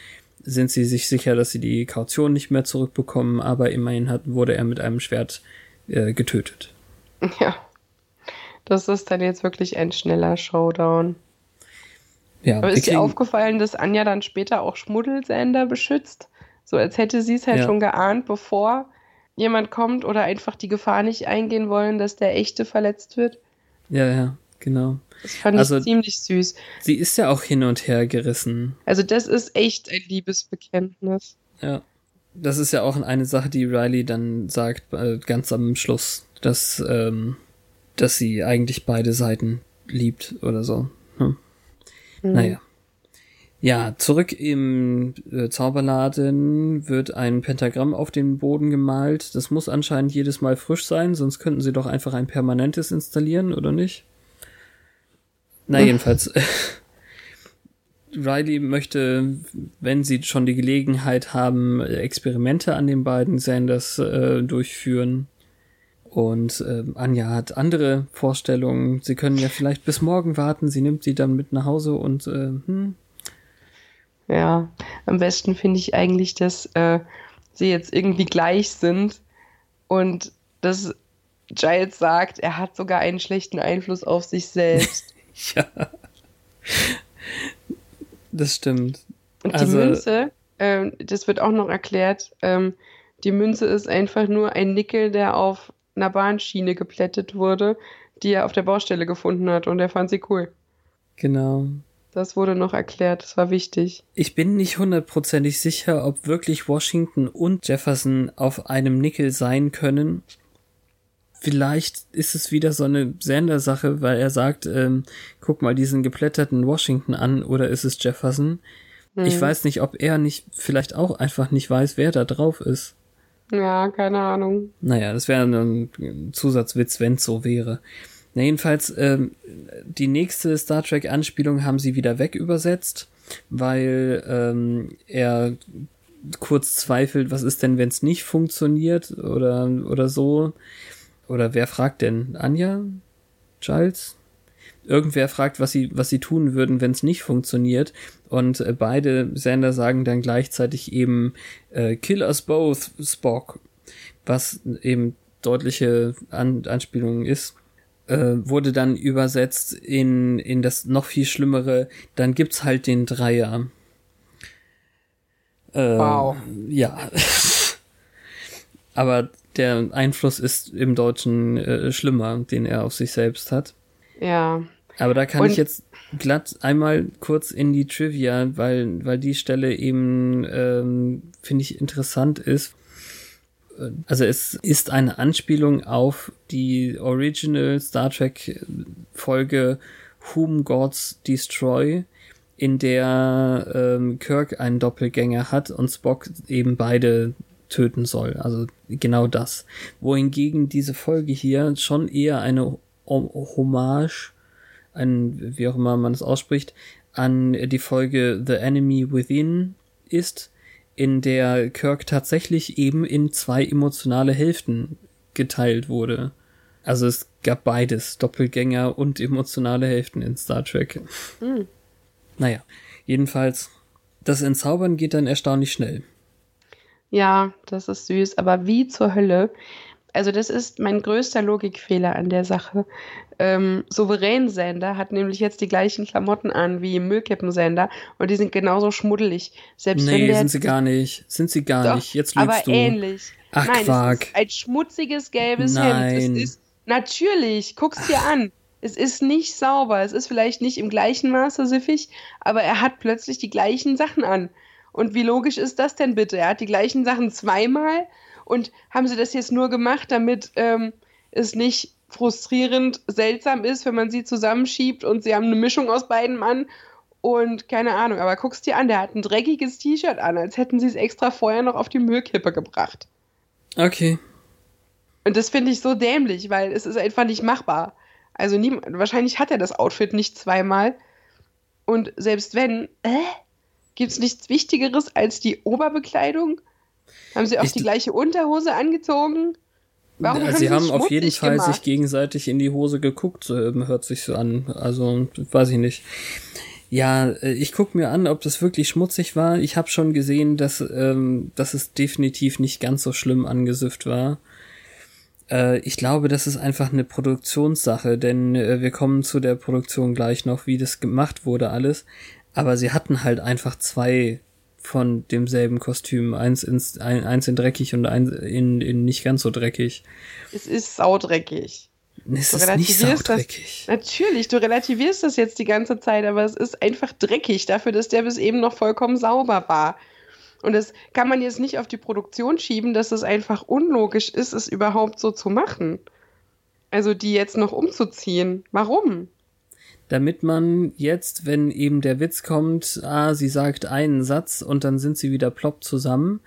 A: sind sie sich sicher, dass sie die Kaution nicht mehr zurückbekommen, aber immerhin hat, wurde er mit einem Schwert äh, getötet.
B: Ja, das ist dann jetzt wirklich ein schneller Showdown. Ja, Aber ist dir aufgefallen, dass Anja dann später auch Schmuddelsender beschützt? So als hätte sie es halt ja. schon geahnt, bevor jemand kommt oder einfach die Gefahr nicht eingehen wollen, dass der echte verletzt wird.
A: Ja, ja, genau.
B: Das fand also, ich ziemlich süß.
A: Sie ist ja auch hin und her gerissen.
B: Also das ist echt ein Liebesbekenntnis.
A: Ja. Das ist ja auch eine Sache, die Riley dann sagt, äh, ganz am Schluss, dass, ähm, dass sie eigentlich beide Seiten liebt oder so. Hm. Mhm. Naja. Ja, zurück im äh, Zauberladen wird ein Pentagramm auf den Boden gemalt. Das muss anscheinend jedes Mal frisch sein, sonst könnten sie doch einfach ein permanentes installieren, oder nicht? Na, jedenfalls. Riley möchte, wenn sie schon die Gelegenheit haben, Experimente an den beiden Sanders äh, durchführen. Und äh, Anja hat andere Vorstellungen. Sie können ja vielleicht bis morgen warten. Sie nimmt sie dann mit nach Hause und äh, hm.
B: Ja, am besten finde ich eigentlich, dass äh, sie jetzt irgendwie gleich sind und dass Giles sagt, er hat sogar einen schlechten Einfluss auf sich selbst.
A: ja. Das stimmt.
B: Und die also, Münze, äh, das wird auch noch erklärt, ähm, die Münze ist einfach nur ein Nickel, der auf einer Bahnschiene geplättet wurde, die er auf der Baustelle gefunden hat und er fand sie cool.
A: Genau.
B: Das wurde noch erklärt, das war wichtig.
A: Ich bin nicht hundertprozentig sicher, ob wirklich Washington und Jefferson auf einem Nickel sein können. Vielleicht ist es wieder so eine Sender-Sache, weil er sagt, ähm, guck mal diesen geplätterten Washington an, oder ist es Jefferson? Mhm. Ich weiß nicht, ob er nicht vielleicht auch einfach nicht weiß, wer da drauf ist.
B: Ja, keine Ahnung.
A: Naja, das wäre ein Zusatzwitz, wenn es so wäre. Na, jedenfalls, ähm, die nächste Star Trek-Anspielung haben sie wieder wegübersetzt, weil ähm, er kurz zweifelt, was ist denn, wenn es nicht funktioniert oder, oder so. Oder wer fragt denn? Anja? Giles? Irgendwer fragt, was sie, was sie tun würden, wenn es nicht funktioniert. Und äh, beide Sender sagen dann gleichzeitig eben äh, Kill us both, Spock. Was eben deutliche An Anspielungen ist äh, wurde dann übersetzt in, in das noch viel Schlimmere, dann gibt's halt den Dreier.
B: Äh, wow.
A: Ja. Aber der Einfluss ist im Deutschen äh, schlimmer, den er auf sich selbst hat.
B: Ja.
A: Aber da kann Und ich jetzt glatt einmal kurz in die Trivia, weil, weil die Stelle eben, ähm, finde ich, interessant ist also es ist eine Anspielung auf die Original Star Trek Folge Whom Gods Destroy, in der ähm, Kirk einen Doppelgänger hat und Spock eben beide töten soll. Also genau das. Wohingegen diese Folge hier schon eher eine Hommage, ein, wie auch immer man es ausspricht, an die Folge The Enemy Within ist, in der Kirk tatsächlich eben in zwei emotionale Hälften geteilt wurde. Also es gab beides, Doppelgänger und emotionale Hälften in Star Trek. Mhm. Naja, jedenfalls, das Entzaubern geht dann erstaunlich schnell.
B: Ja, das ist süß, aber wie zur Hölle also das ist mein größter Logikfehler an der Sache. Ähm, Souverän-Sender hat nämlich jetzt die gleichen Klamotten an wie Müllkippensender und die sind genauso schmuddelig.
A: Selbst nee, sind sie gar nicht. Sind sie gar Doch, nicht. Jetzt lügst
B: aber
A: du.
B: ähnlich.
A: Ach,
B: Nein,
A: Quark.
B: Es ist ein schmutziges gelbes
A: Nein.
B: Hemd. Es ist natürlich, guck's dir an. Es ist nicht sauber. Es ist vielleicht nicht im gleichen Maße siffig, aber er hat plötzlich die gleichen Sachen an. Und wie logisch ist das denn bitte? Er hat die gleichen Sachen zweimal und haben sie das jetzt nur gemacht, damit ähm, es nicht frustrierend seltsam ist, wenn man sie zusammenschiebt und sie haben eine Mischung aus beiden an und keine Ahnung, aber guck's dir an, der hat ein dreckiges T-Shirt an, als hätten sie es extra vorher noch auf die Müllkippe gebracht.
A: Okay.
B: Und das finde ich so dämlich, weil es ist einfach nicht machbar. Also nie, wahrscheinlich hat er das Outfit nicht zweimal. Und selbst wenn, äh, gibt es nichts Wichtigeres als die Oberbekleidung? Haben sie auch ich, die gleiche Unterhose angezogen?
A: Warum haben sie haben auf jeden Fall gemacht? sich gegenseitig in die Hose geguckt, hört sich so an. Also, weiß ich nicht. Ja, äh, ich guck mir an, ob das wirklich schmutzig war. Ich habe schon gesehen, dass, ähm, dass es definitiv nicht ganz so schlimm angesifft war. Äh, ich glaube, das ist einfach eine Produktionssache, denn äh, wir kommen zu der Produktion gleich noch, wie das gemacht wurde alles. Aber sie hatten halt einfach zwei von demselben Kostüm. Eins, ins, ein, eins in dreckig und eins in, in nicht ganz so dreckig.
B: Es ist saudreckig.
A: Es ist nicht saudreckig.
B: Das, natürlich, du relativierst das jetzt die ganze Zeit, aber es ist einfach dreckig dafür, dass der bis eben noch vollkommen sauber war. Und das kann man jetzt nicht auf die Produktion schieben, dass es einfach unlogisch ist, es überhaupt so zu machen. Also die jetzt noch umzuziehen. Warum?
A: Damit man jetzt, wenn eben der Witz kommt, ah, sie sagt einen Satz und dann sind sie wieder plopp zusammen.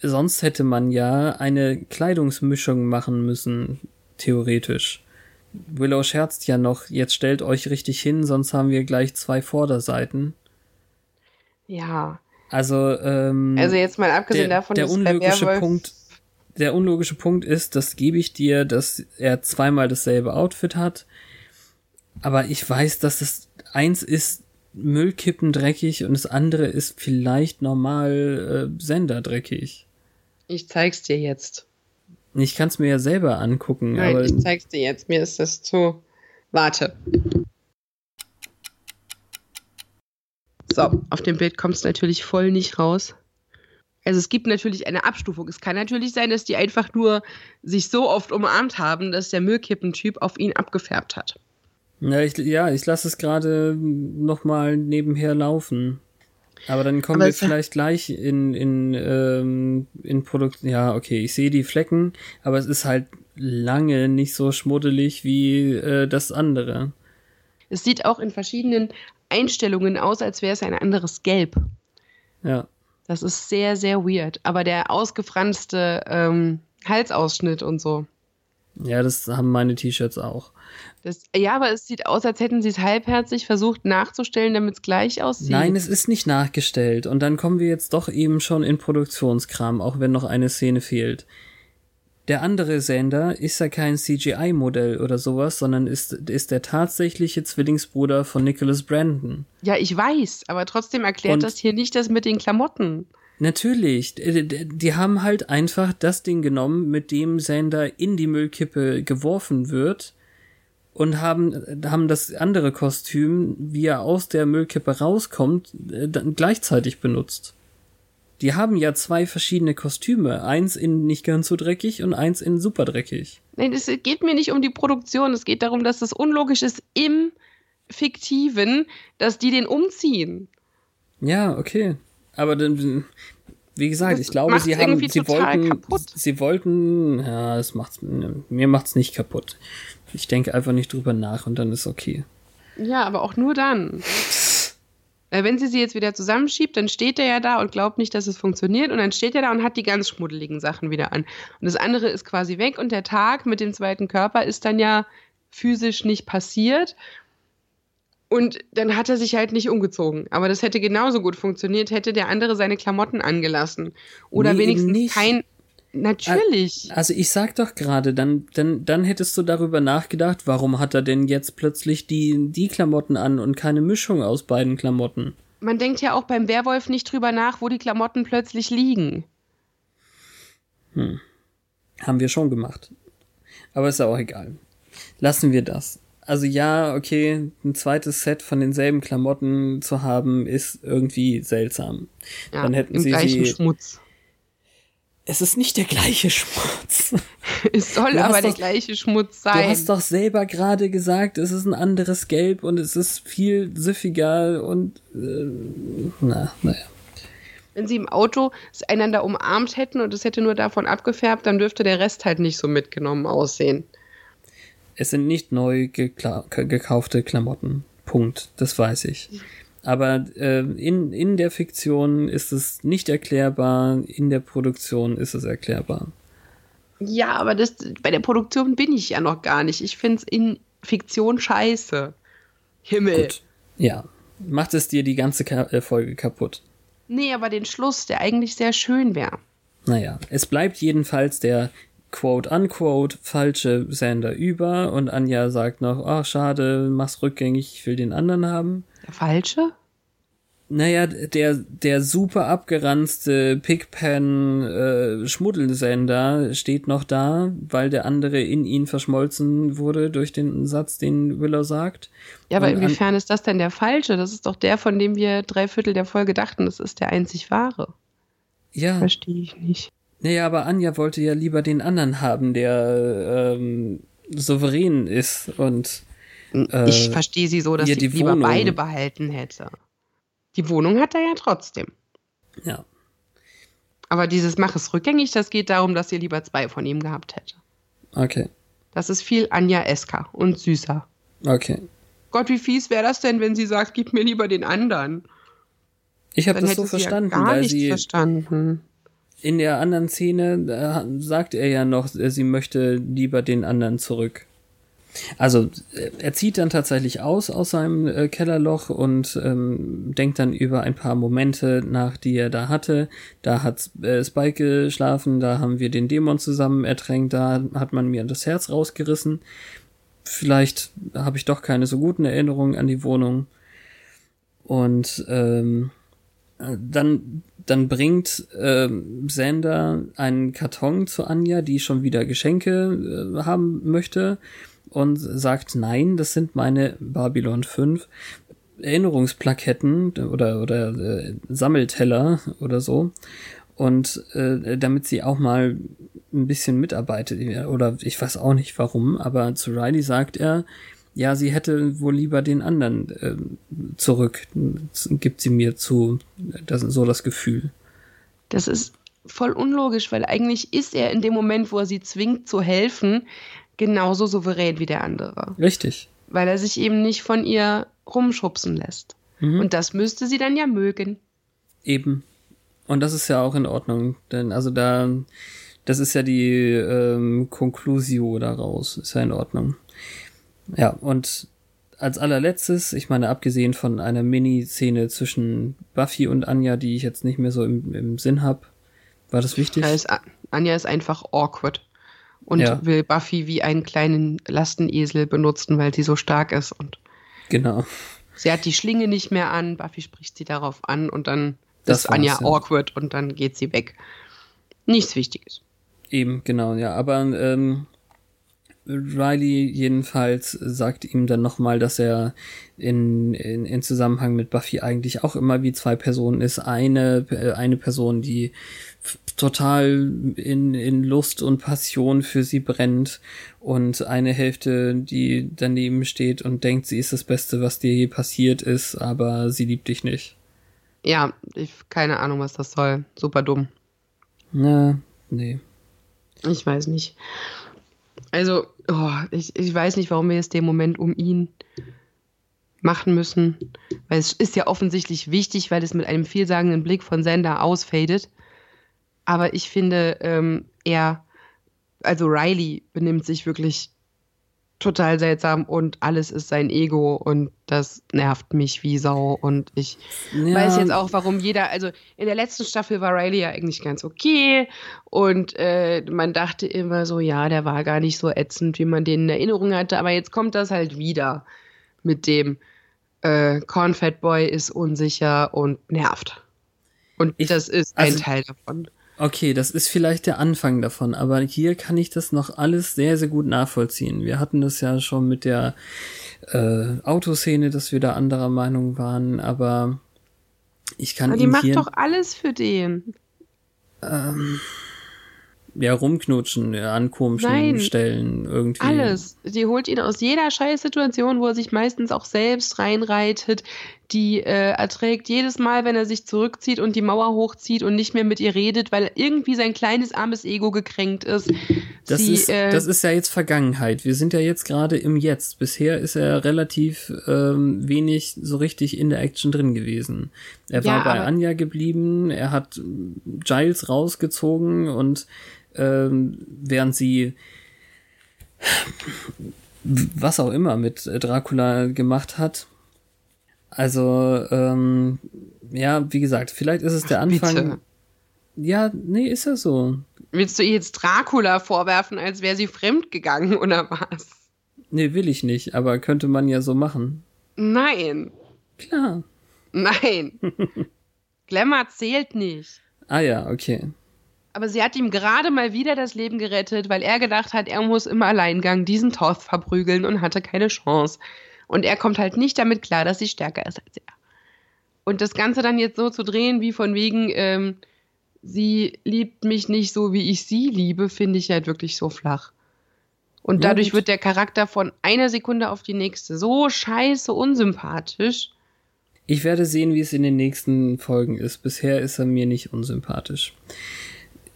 A: Sonst hätte man ja eine Kleidungsmischung machen müssen, theoretisch. Willow scherzt ja noch, jetzt stellt euch richtig hin, sonst haben wir gleich zwei Vorderseiten.
B: Ja.
A: Also, ähm,
B: also jetzt mal abgesehen
A: der,
B: davon,
A: der unlogische Punkt, der unlogische Punkt ist, das gebe ich dir, dass er zweimal dasselbe Outfit hat aber ich weiß, dass das eins ist Müllkippen dreckig und das andere ist vielleicht normal äh, Sender dreckig.
B: Ich zeig's dir jetzt.
A: Ich kann's mir ja selber angucken.
B: Nein,
A: aber
B: ich zeig's dir jetzt. Mir ist das zu. Warte. So, auf dem Bild kommt es natürlich voll nicht raus. Also es gibt natürlich eine Abstufung. Es kann natürlich sein, dass die einfach nur sich so oft umarmt haben, dass der Müllkippentyp auf ihn abgefärbt hat.
A: Ja, ich, ja, ich lasse es gerade nochmal nebenher laufen. Aber dann kommen
B: Aber
A: wir vielleicht gleich in, in, ähm, in Produkt. Ja, okay, ich sehe die Flecken, aber es ist halt lange nicht so schmuddelig wie äh, das andere.
B: Es sieht auch in verschiedenen Einstellungen aus, als wäre es ein anderes Gelb.
A: Ja.
B: Das ist sehr, sehr weird. Aber der ausgefranste ähm, Halsausschnitt und so.
A: Ja, das haben meine T-Shirts auch.
B: Das, ja, aber es sieht aus, als hätten sie es halbherzig versucht nachzustellen, damit es gleich aussieht.
A: Nein, es ist nicht nachgestellt. Und dann kommen wir jetzt doch eben schon in Produktionskram, auch wenn noch eine Szene fehlt. Der andere Sender ist ja kein CGI-Modell oder sowas, sondern ist, ist der tatsächliche Zwillingsbruder von Nicholas Brandon.
B: Ja, ich weiß, aber trotzdem erklärt
A: Und-
B: das hier nicht das mit den Klamotten.
A: Natürlich, d- die haben halt einfach das Ding genommen, mit dem Sender in die Müllkippe geworfen wird und haben, haben das andere Kostüm, wie er aus der Müllkippe rauskommt, äh, dann gleichzeitig benutzt. Die haben ja zwei verschiedene Kostüme, eins in nicht ganz so dreckig und eins in super dreckig.
B: Nein, es geht mir nicht um die Produktion. Es geht darum, dass das unlogisch ist im Fiktiven, dass die den umziehen.
A: Ja, okay. Aber dann, wie gesagt, ich glaube, sie haben, sie wollten,
B: kaputt.
A: sie wollten, ja, das macht's, mir macht's nicht kaputt. Ich denke einfach nicht drüber nach und dann ist okay.
B: Ja, aber auch nur dann. Weil wenn sie sie jetzt wieder zusammenschiebt, dann steht er ja da und glaubt nicht, dass es funktioniert. Und dann steht er da und hat die ganz schmuddeligen Sachen wieder an. Und das andere ist quasi weg. Und der Tag mit dem zweiten Körper ist dann ja physisch nicht passiert. Und dann hat er sich halt nicht umgezogen. Aber das hätte genauso gut funktioniert, hätte der andere seine Klamotten angelassen. Oder
A: Nee,
B: wenigstens
A: nicht.
B: kein. Natürlich.
A: Also ich sag doch gerade, dann, dann, dann hättest du darüber nachgedacht, warum hat er denn jetzt plötzlich die, die Klamotten an und keine Mischung aus beiden Klamotten?
B: Man denkt ja auch beim Werwolf nicht drüber nach, wo die Klamotten plötzlich liegen.
A: Haben wir schon gemacht. Aber ist ja auch egal. Lassen wir das. Also ja, okay, ein zweites Set von denselben Klamotten zu haben, ist irgendwie seltsam.
B: Ja,
A: Dann hätten
B: im
A: sie
B: gleichen
A: sie-
B: Schmutz.
A: Es ist nicht der gleiche Schmutz.
B: Es soll
A: Du
B: aber der
A: doch-
B: gleiche Schmutz
A: Du
B: sein.
A: hast doch selber gerade gesagt, es ist ein anderes Gelb und es ist viel süffiger und äh, na, naja.
B: Wenn sie im Auto es einander umarmt hätten und es hätte nur davon abgefärbt, dann dürfte der Rest halt nicht so mitgenommen aussehen.
A: Es sind nicht neu gekaufte Klamotten. Punkt. Das weiß ich. Aber äh, in, in der Fiktion ist es nicht erklärbar, in der Produktion ist es erklärbar.
B: Ja, aber das, bei der Produktion bin ich ja noch gar nicht. Ich finde es in Fiktion scheiße. Himmel.
A: Gut. Ja. Macht es dir die ganze Ka äh, Folge kaputt.
B: Nee, aber den Schluss, der eigentlich sehr schön wäre.
A: Naja, es bleibt jedenfalls der quote-unquote falsche Sender über und Anja sagt noch, ach schade, mach's rückgängig, ich will den anderen haben.
B: Der falsche?
A: Naja, der, der super abgeranzte Pigpen äh, Schmuddelsender steht noch da, weil der andere in ihn verschmolzen wurde durch den Satz, den Willow sagt.
B: Ja, aber
A: Und
B: inwiefern ist das denn der falsche? Das ist doch der, von dem wir drei Viertel der Folge dachten, das ist der einzig wahre.
A: Ja,
B: Verstehe ich nicht.
A: Naja, aber Anja wollte ja lieber den anderen haben, der ähm, souverän ist und Äh,
B: ich verstehe sie so, dass sie
A: die
B: lieber
A: Wohnung-
B: beide behalten hätte. Die Wohnung hat er ja trotzdem.
A: ja.
B: Aber dieses Mach es rückgängig, das geht darum, dass sie lieber zwei von ihm gehabt hätte.
A: Okay.
B: Das ist viel Anja Eska und süßer.
A: Okay.
B: Gott, wie fies wäre das denn, wenn sie sagt, gib mir lieber den anderen?
A: Ich habe das so verstanden,
B: ja gar
A: weil
B: nicht
A: sie
B: verstanden.
A: In der anderen Szene äh, sagt er ja noch, äh, sie möchte lieber den anderen zurück. Also äh, er zieht dann tatsächlich aus aus seinem äh, Kellerloch und ähm, denkt dann über ein paar Momente nach, die er da hatte. Da hat äh, Spike geschlafen, da haben wir den Dämon zusammen ertränkt, da hat man mir das Herz rausgerissen. Vielleicht habe ich doch keine so guten Erinnerungen an die Wohnung. Und ähm, dann, dann bringt ähm, Sander einen Karton zu Anja, die schon wieder Geschenke äh, haben möchte und sagt, nein, das sind meine Babylon 5 Erinnerungsplaketten oder, oder äh, Sammelteller oder so. Und äh, damit sie auch mal ein bisschen mitarbeitet, oder ich weiß auch nicht warum, aber zu Riley sagt er, ja, sie hätte wohl lieber den anderen äh, zurück, gibt sie mir zu, das so das Gefühl.
B: Das ist voll unlogisch, weil eigentlich ist er in dem Moment, wo er sie zwingt zu helfen, genauso souverän wie der andere.
A: Richtig.
B: Weil er sich eben nicht von ihr rumschubsen lässt. Mhm. Und das müsste sie dann ja mögen.
A: Eben. Und das ist ja auch in Ordnung, denn also da, das ist ja die ähm, Conclusio daraus, ist ja in Ordnung. Ja, und als allerletztes, ich meine, abgesehen von einer Mini-Szene zwischen Buffy und Anja, die ich jetzt nicht mehr so im, im Sinn habe, war das wichtig?
B: Ja, ist, Anja ist einfach awkward und ja. will Buffy wie einen kleinen Lastenesel benutzen, weil sie so stark ist und
A: genau.
B: Sie hat die Schlinge nicht mehr an, Buffy spricht sie darauf an und dann das ist Anja ja. awkward und dann geht sie weg. Nichts Wichtiges.
A: Eben, genau, ja. Aber ähm, Riley jedenfalls sagt ihm dann nochmal, dass er in, in, in Zusammenhang mit Buffy eigentlich auch immer wie zwei Personen ist. Eine, äh, eine Person, die total in, in Lust und Passion für sie brennt und eine Hälfte, die daneben steht und denkt, sie ist das Beste, was dir je passiert ist, aber sie liebt dich nicht.
B: Ja, ich keine Ahnung, was das soll. Super dumm.
A: Na, nee.
B: Ich weiß nicht. Also, oh, ich, ich weiß nicht, warum wir jetzt den Moment um ihn machen müssen. Weil es ist ja offensichtlich wichtig, weil es mit einem vielsagenden Blick von Sender ausfadet. Aber ich finde, ähm, er, also Riley benimmt sich wirklich total seltsam und alles ist sein Ego und das nervt mich wie Sau und ich ja. weiß jetzt auch, warum jeder, also in der letzten Staffel war Riley ja eigentlich ganz okay und äh, man dachte immer so, ja, der war gar nicht so ätzend, wie man den in Erinnerung hatte, aber jetzt kommt das halt wieder mit dem äh, Cornfat Boy ist unsicher und nervt. Und ich, das ist ein also, Teil davon.
A: Okay, das ist vielleicht der Anfang davon, aber hier kann ich das noch alles sehr, sehr gut nachvollziehen. Wir hatten das ja schon mit der äh, Autoszene, dass wir da anderer Meinung waren, aber ich kann aber
B: die macht doch alles für den.
A: Ähm, ja, rumknutschen, ja, an komischen Nein, Stellen irgendwie.
B: Alles. Sie holt ihn aus jeder Scheißsituation, wo er sich meistens auch selbst reinreitet. Die äh, erträgt jedes Mal, wenn er sich zurückzieht und die Mauer hochzieht und nicht mehr mit ihr redet, weil irgendwie sein kleines armes Ego gekränkt ist.
A: Das, Sie, ist, äh, das ist ja jetzt Vergangenheit. Wir sind ja jetzt gerade im Jetzt. Bisher ist er relativ ähm, wenig so richtig in der Action drin gewesen. Er war ja, bei Anja geblieben, er hat Giles rausgezogen und ähm, während sie was auch immer mit Dracula gemacht hat. Also, ähm, ja, wie gesagt, vielleicht ist es der Anfang. Bitte. Ja, nee, ist ja so.
B: Willst du ihr jetzt Dracula vorwerfen, als wäre sie fremd gegangen oder was?
A: Nee, will ich nicht, aber könnte man ja so machen.
B: Nein.
A: Klar.
B: Nein. Glamour zählt nicht.
A: Ah ja, okay.
B: Aber sie hat ihm gerade mal wieder das Leben gerettet, weil er gedacht hat, er muss im Alleingang diesen Toth verprügeln und hatte keine Chance. Und er kommt halt nicht damit klar, dass sie stärker ist als er. Und das Ganze dann jetzt so zu drehen, wie von wegen, ähm, sie liebt mich nicht so, wie ich sie liebe, finde ich halt wirklich so flach. Und dadurch wird der Charakter von einer Sekunde auf die nächste so scheiße unsympathisch.
A: Ich werde sehen, wie es in den nächsten Folgen ist. Bisher ist er mir nicht unsympathisch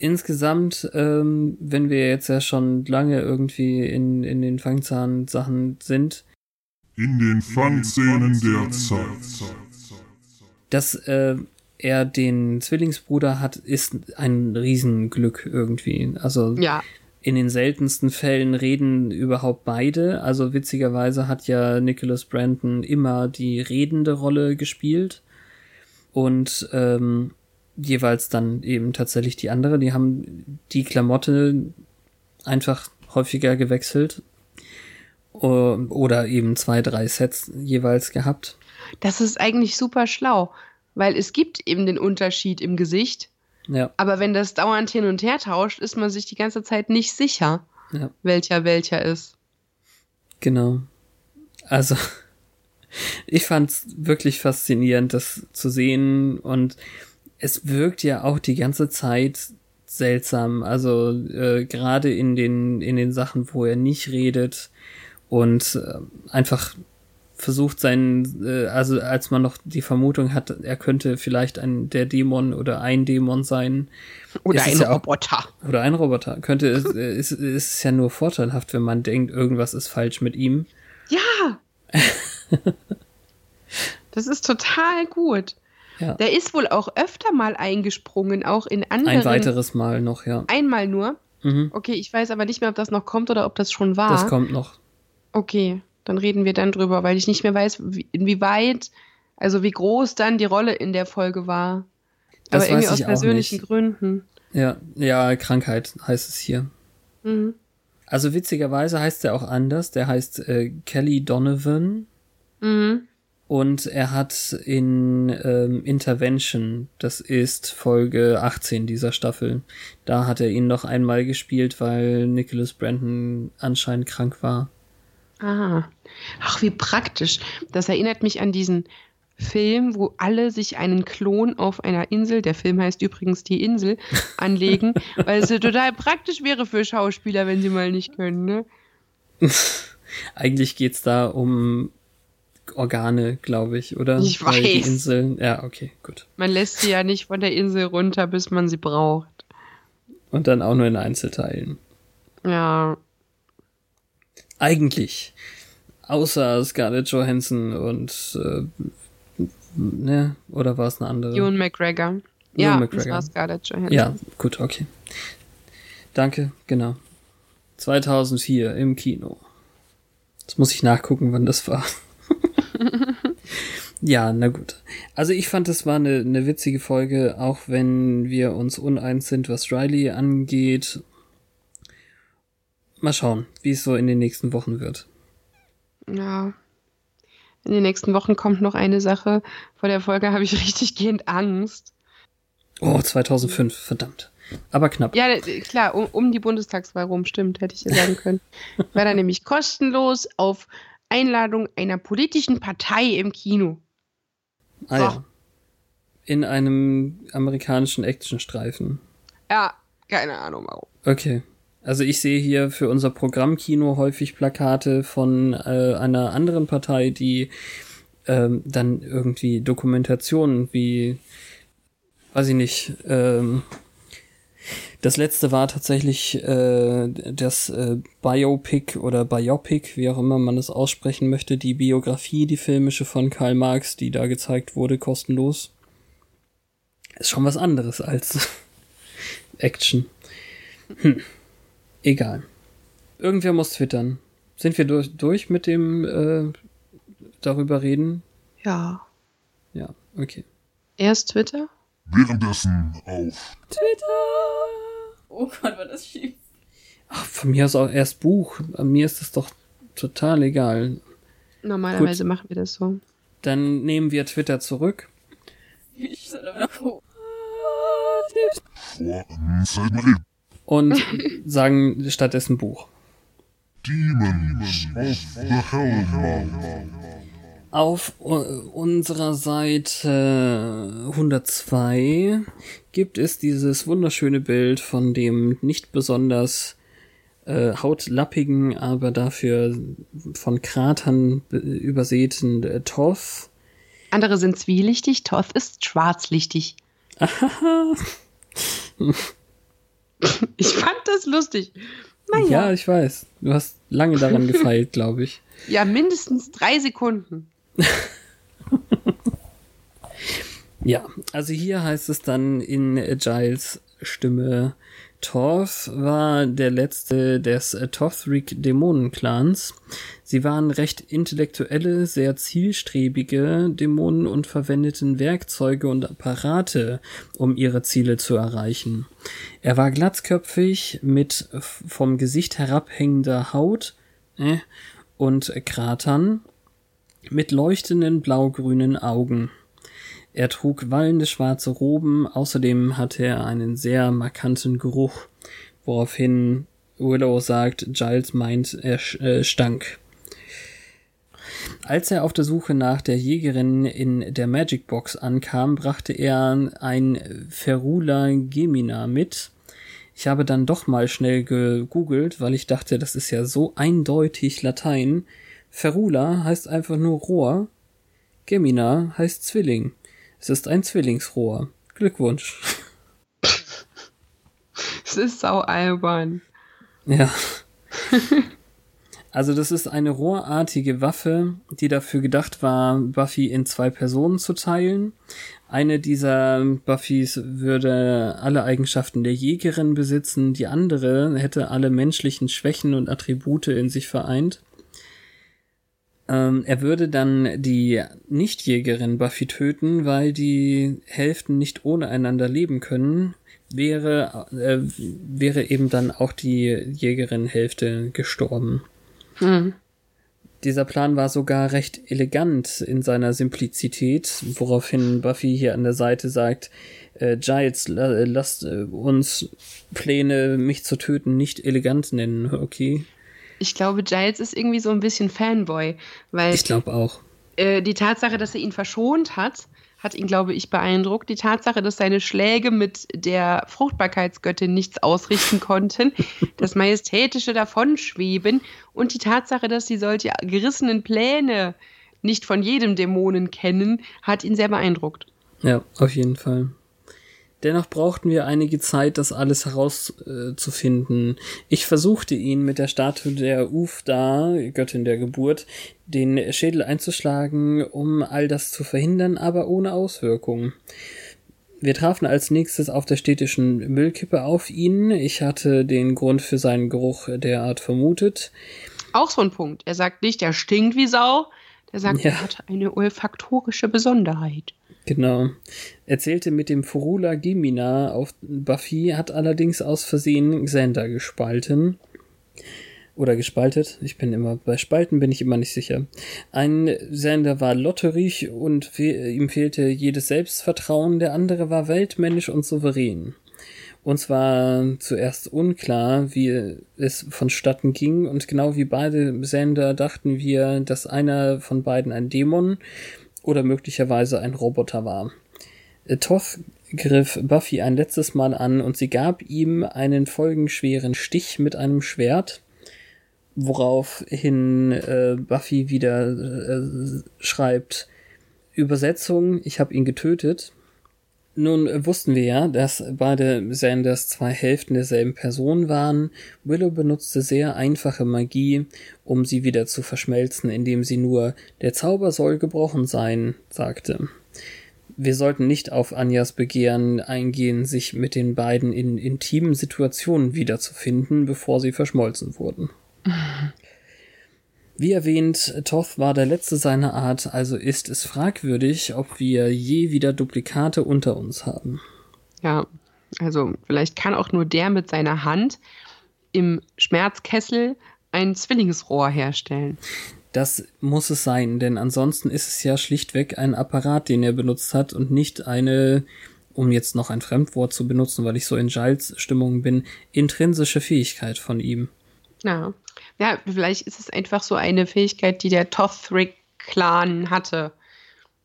A: insgesamt, ähm, wenn wir jetzt ja schon lange irgendwie in, in den Fangzahn-Sachen sind.
C: In den Fangszenen der Zeit.
A: Dass äh, er den Zwillingsbruder hat, ist ein Riesenglück irgendwie. Also
B: ja.
A: in den seltensten Fällen reden überhaupt beide. Also witzigerweise hat ja Nicholas Brandon immer die redende Rolle gespielt. Und ähm, jeweils dann eben tatsächlich die andere. Die haben die Klamotte einfach häufiger gewechselt oder eben zwei, drei Sets jeweils gehabt.
B: Das ist eigentlich super schlau, weil es gibt eben den Unterschied im Gesicht.
A: Ja.
B: Aber wenn das dauernd hin und her tauscht, ist man sich die ganze Zeit nicht sicher,
A: ja.
B: welcher welcher ist.
A: Genau. Also, ich fand es wirklich faszinierend, das zu sehen und es wirkt ja auch die ganze Zeit seltsam. Also äh, gerade in den in den Sachen, wo er nicht redet und äh, einfach versucht seinen, äh, also als man noch die Vermutung hat, er könnte vielleicht ein der Dämon oder ein Dämon sein.
B: Oder
A: ist
B: ein
A: ja auch-
B: Roboter.
A: Oder ein Roboter. Könnte es, äh, ist, ist ja nur vorteilhaft, wenn man denkt, irgendwas ist falsch mit ihm.
B: Ja. das ist total gut.
A: Ja.
B: Der ist wohl auch öfter mal eingesprungen, auch in anderen.
A: Ein weiteres Mal noch, ja.
B: Einmal nur.
A: Mhm.
B: Okay, ich weiß aber nicht mehr, ob das noch kommt oder ob das schon war.
A: Das kommt noch.
B: Okay, dann reden wir dann drüber, weil ich nicht mehr weiß, wie, inwieweit, also wie groß dann die Rolle in der Folge war.
A: Das
B: aber irgendwie aus persönlichen. Gründen.
A: Ja, ja, Krankheit heißt es hier.
B: Mhm.
A: Also witzigerweise heißt er auch anders. Der heißt äh, Kelly Donovan
B: Mhm.
A: und er hat in ähm, Intervention, das ist Folge 18 dieser Staffel, da hat er ihn noch einmal gespielt, weil Nicholas Brandon anscheinend krank war.
B: Ah. Ach, wie praktisch. Das erinnert mich an diesen Film, wo alle sich einen Klon auf einer Insel, der Film heißt übrigens Die Insel, anlegen, weil es ja total praktisch wäre für Schauspieler, wenn sie mal nicht können, ne?
A: Eigentlich geht's da um Organe, glaube ich, oder?
B: Ich
A: Weil Die
B: weiß.
A: Inseln, ja, okay, gut.
B: Man lässt sie ja nicht von der Insel runter, bis man sie braucht.
A: Und dann auch nur in Einzelteilen.
B: Ja.
A: Eigentlich. Außer Scarlett Johansson und äh, ne, oder war es eine andere?
B: Ewan McGregor. Ja, das
A: McGregor.
B: war Scarlett Johansson.
A: Ja, gut, okay. Danke, genau. 2004 im Kino. Jetzt muss ich nachgucken, wann das war. ja, na gut. Also ich fand, es war eine, eine witzige Folge, auch wenn wir uns uneins sind, was Riley angeht. Mal schauen, wie es so in den nächsten Wochen wird.
B: Ja. In den nächsten Wochen kommt noch eine Sache. Vor der Folge habe ich richtig gehend Angst.
A: Oh, 2005, verdammt. Aber knapp.
B: Ja, klar, um, um die Bundestagswahl rum, stimmt, hätte ich ja sagen können. War dann nämlich kostenlos auf Einladung einer politischen Partei im Kino.
A: Ah,
B: so.
A: ja. In einem amerikanischen Actionstreifen.
B: Ja, keine Ahnung warum.
A: Okay. Also ich sehe hier für unser Programmkino häufig Plakate von äh, einer anderen Partei, die ähm, dann irgendwie Dokumentationen wie, weiß ich nicht, ähm, das letzte war tatsächlich äh, das äh, Biopic oder Biopic, wie auch immer man es aussprechen möchte, die Biografie, die filmische von Karl Marx, die da gezeigt wurde, kostenlos. Ist schon was anderes als Action. Hm. Egal. Irgendwer muss twittern. Sind wir durch, durch mit dem äh, darüber reden?
B: Ja.
A: Ja, okay.
B: Erst Twitter?
C: Währenddessen auf
D: Oh Gott, war das schief.
A: Ach, von mir aus auch erst Buch. An mir ist das doch total egal.
B: Normalerweise machen wir das so.
A: Dann nehmen wir Twitter zurück.
D: Ich soll aber noch hoch.
C: vor Zeit Marie.
A: Und sagen stattdessen Buch.
C: Demons of the Hellmouth.
A: Auf unserer Seite 102 gibt es dieses wunderschöne Bild von dem nicht besonders äh, hautlappigen, aber dafür von Kratern be- übersäten äh, Toff.
B: Andere sind zwielichtig, Toth ist schwarzlichtig. ich fand das lustig. Naja,
A: Ja,
B: ja,
A: ich weiß. Du hast lange daran gefeilt, glaube ich.
B: mindestens drei Sekunden.
A: Ja, also hier heißt es dann in Giles Stimme, Torf war der letzte des äh, Tothric Dämonenclans. Sie waren recht intellektuelle, sehr zielstrebige Dämonen und verwendeten Werkzeuge und Apparate, um ihre Ziele zu erreichen. Er war glatzköpfig, mit vom Gesicht herabhängender Haut äh, und Kratern, mit leuchtenden blaugrünen Augen. Er trug wallende schwarze Roben, außerdem hatte er einen sehr markanten Geruch, woraufhin Willow sagt, Giles meint, er äh, stank. Als er auf der Suche nach der Jägerin in der Magic Box ankam, brachte er ein Ferula Gemina mit. Ich habe dann doch mal schnell gegoogelt, weil ich dachte, das ist ja so eindeutig Latein. Ferula heißt einfach nur Rohr. Gemina heißt Zwilling. Es ist ein Zwillingsrohr. Glückwunsch.
B: Es ist sau albern.
A: Ja. Also das ist eine rohrartige Waffe, die dafür gedacht war, Buffy in zwei Personen zu teilen. Eine dieser Buffys würde alle Eigenschaften der Jägerin besitzen, die andere hätte alle menschlichen Schwächen und Attribute in sich vereint. Ähm, er würde dann die Nichtjägerin Buffy töten, weil die Hälften nicht ohne einander leben können. Wäre, äh, wäre eben dann auch die Jägerin-Hälfte gestorben.
B: Hm.
A: Dieser Plan war sogar recht elegant in seiner Simplizität, woraufhin Buffy hier an der Seite sagt, äh, Giles, la lasst äh, uns Pläne, mich zu töten, nicht elegant nennen, okay?
B: Ich glaube, Giles ist irgendwie so ein bisschen Fanboy, weil
A: Ich glaube auch.
B: äh, die Tatsache, dass er ihn verschont hat, hat ihn, glaube ich, beeindruckt. Die Tatsache, dass seine Schläge mit der Fruchtbarkeitsgöttin nichts ausrichten konnten, das majestätische Davonschweben und die Tatsache, dass sie solche gerissenen Pläne nicht von jedem Dämonen kennen, hat ihn sehr beeindruckt.
A: Ja, auf jeden Fall. Dennoch brauchten wir einige Zeit, das alles herauszufinden. ich versuchte ihn mit der Statue der Ufda, Göttin der Geburt, den Schädel einzuschlagen, um all das zu verhindern, aber ohne Auswirkungen. Wir trafen als nächstes auf der städtischen Müllkippe auf ihn. Ich hatte den Grund für seinen Geruch derart vermutet.
B: Auch so ein Punkt. Er sagt nicht, er stinkt wie Sau. Der sagt,
A: Ja.
B: er hat eine olfaktorische Besonderheit.
A: Genau. Er zählte mit dem Furula Gemina auf Buffy, hat allerdings aus Versehen Xander gespalten. Oder gespaltet. Ich bin immer, bei Spalten bin ich immer nicht sicher. Ein Xander war lotterig und fe ihm fehlte jedes Selbstvertrauen, der andere war weltmännisch und souverän. Uns war zuerst unklar, wie es vonstatten ging, und genau wie beide Xander dachten wir, dass einer von beiden ein Dämon oder möglicherweise ein Roboter war. Äh, Toth griff Buffy ein letztes Mal an und sie gab ihm einen folgenschweren Stich mit einem Schwert, woraufhin äh, Buffy wieder äh, schreibt Übersetzung, ich habe ihn getötet. Nun äh, wussten wir ja, dass beide Sanders zwei Hälften derselben Person waren. Willow benutzte sehr einfache Magie, um sie wieder zu verschmelzen, indem sie nur der Zauber soll gebrochen sein, sagte. Wir sollten nicht auf Anjas Begehren eingehen, sich mit den beiden in intimen Situationen wiederzufinden, bevor sie verschmolzen wurden. Wie erwähnt, Toth war der letzte seiner Art, also ist es fragwürdig, ob wir je wieder Duplikate unter uns haben.
B: Ja, also vielleicht kann auch nur der mit seiner Hand im Schmerzkessel ein Zwillingsrohr herstellen.
A: Das muss es sein, denn ansonsten ist es ja schlichtweg ein Apparat, den er benutzt hat und nicht eine, um jetzt noch ein Fremdwort zu benutzen, weil ich so in Giles Stimmung bin, intrinsische Fähigkeit von ihm.
B: Ja. Ja, vielleicht ist es einfach so eine Fähigkeit, die der Tothric-Clan hatte,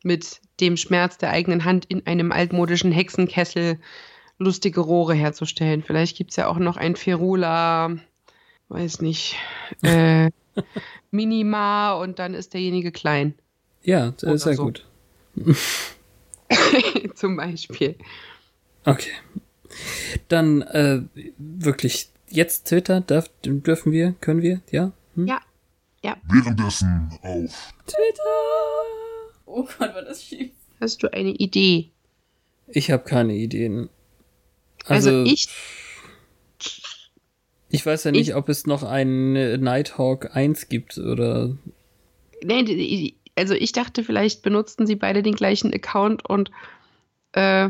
B: mit dem Schmerz der eigenen Hand in einem altmodischen Hexenkessel lustige Rohre herzustellen. Vielleicht gibt es ja auch noch ein Ferula, weiß nicht, äh, Minima und dann ist derjenige klein,
A: Ja, das ist ja
B: so.
A: gut.
B: zum Beispiel.
A: Okay. Dann äh, wirklich jetzt Twitter darf, dürfen wir, können wir, ja? Hm?
B: Ja,
C: Währenddessen auf
D: Oh Gott, war das schief.
B: hast du eine Idee?
A: Ich habe keine Ideen.
B: Also,
A: Also,
B: ich,
A: ich weiß ja nicht,
B: ich-
A: ob es noch einen äh, Nighthawk 1 gibt oder
B: nee, also ich dachte, vielleicht benutzten sie beide den gleichen Account und äh,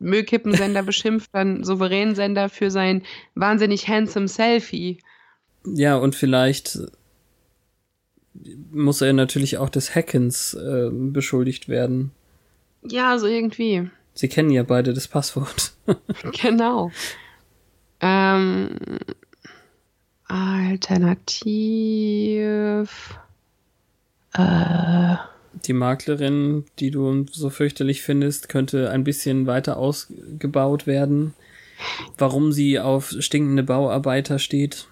B: Müllkippensender beschimpft dann Souveränsender für sein wahnsinnig handsome Selfie.
A: Ja, und vielleicht muss er natürlich auch des Hackens äh, beschuldigt werden.
B: Ja, so irgendwie.
A: Sie kennen ja beide das Passwort.
B: Genau. Ähm, alternativ. Äh,
A: Die Maklerin, die du so fürchterlich findest, könnte ein bisschen weiter ausgebaut werden. warum sie auf stinkende Bauarbeiter steht.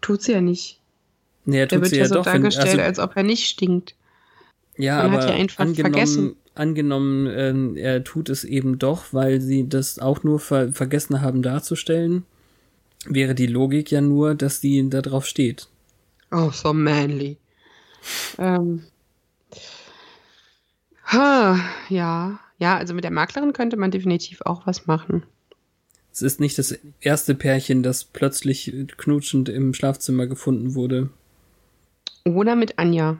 B: Tut sie ja nicht.
A: Nee, er tut
B: wird
A: sie
B: ja
A: ja
B: so
A: doch. wenn-
B: dargestellt,
A: also,
B: als ob er nicht stinkt.
A: ja,
B: man hat
A: aber
B: ja einfach
A: angenommen,
B: vergessen.
A: angenommen ähm, er tut es eben doch, weil sie das auch nur ver vergessen haben darzustellen, wäre die Logik ja nur, dass sie da drauf steht.
B: Oh, so manly. ähm. Ja. Ja, also mit der Maklerin könnte man definitiv auch was machen.
A: Es ist nicht das erste Pärchen, das plötzlich knutschend im Schlafzimmer gefunden wurde.
B: Oder mit Anja.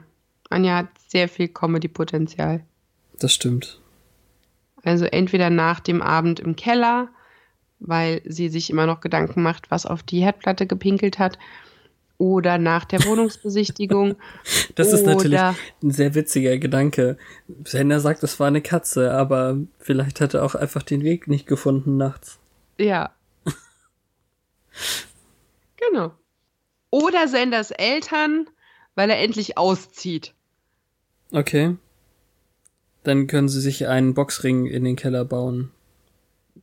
B: Anja hat sehr viel Comedy-Potenzial.
A: Das stimmt.
B: Also entweder nach dem Abend im Keller, weil sie sich immer noch Gedanken macht, was auf die Herdplatte gepinkelt hat, oder nach der Wohnungsbesichtigung.
A: Das ist natürlich ein sehr witziger Gedanke. Sender sagt, es war eine Katze, aber vielleicht hat er auch einfach den Weg nicht gefunden nachts.
B: Ja. genau. Oder Senders Eltern, weil er endlich auszieht.
A: Okay. Dann können sie sich einen Boxring in den Keller bauen.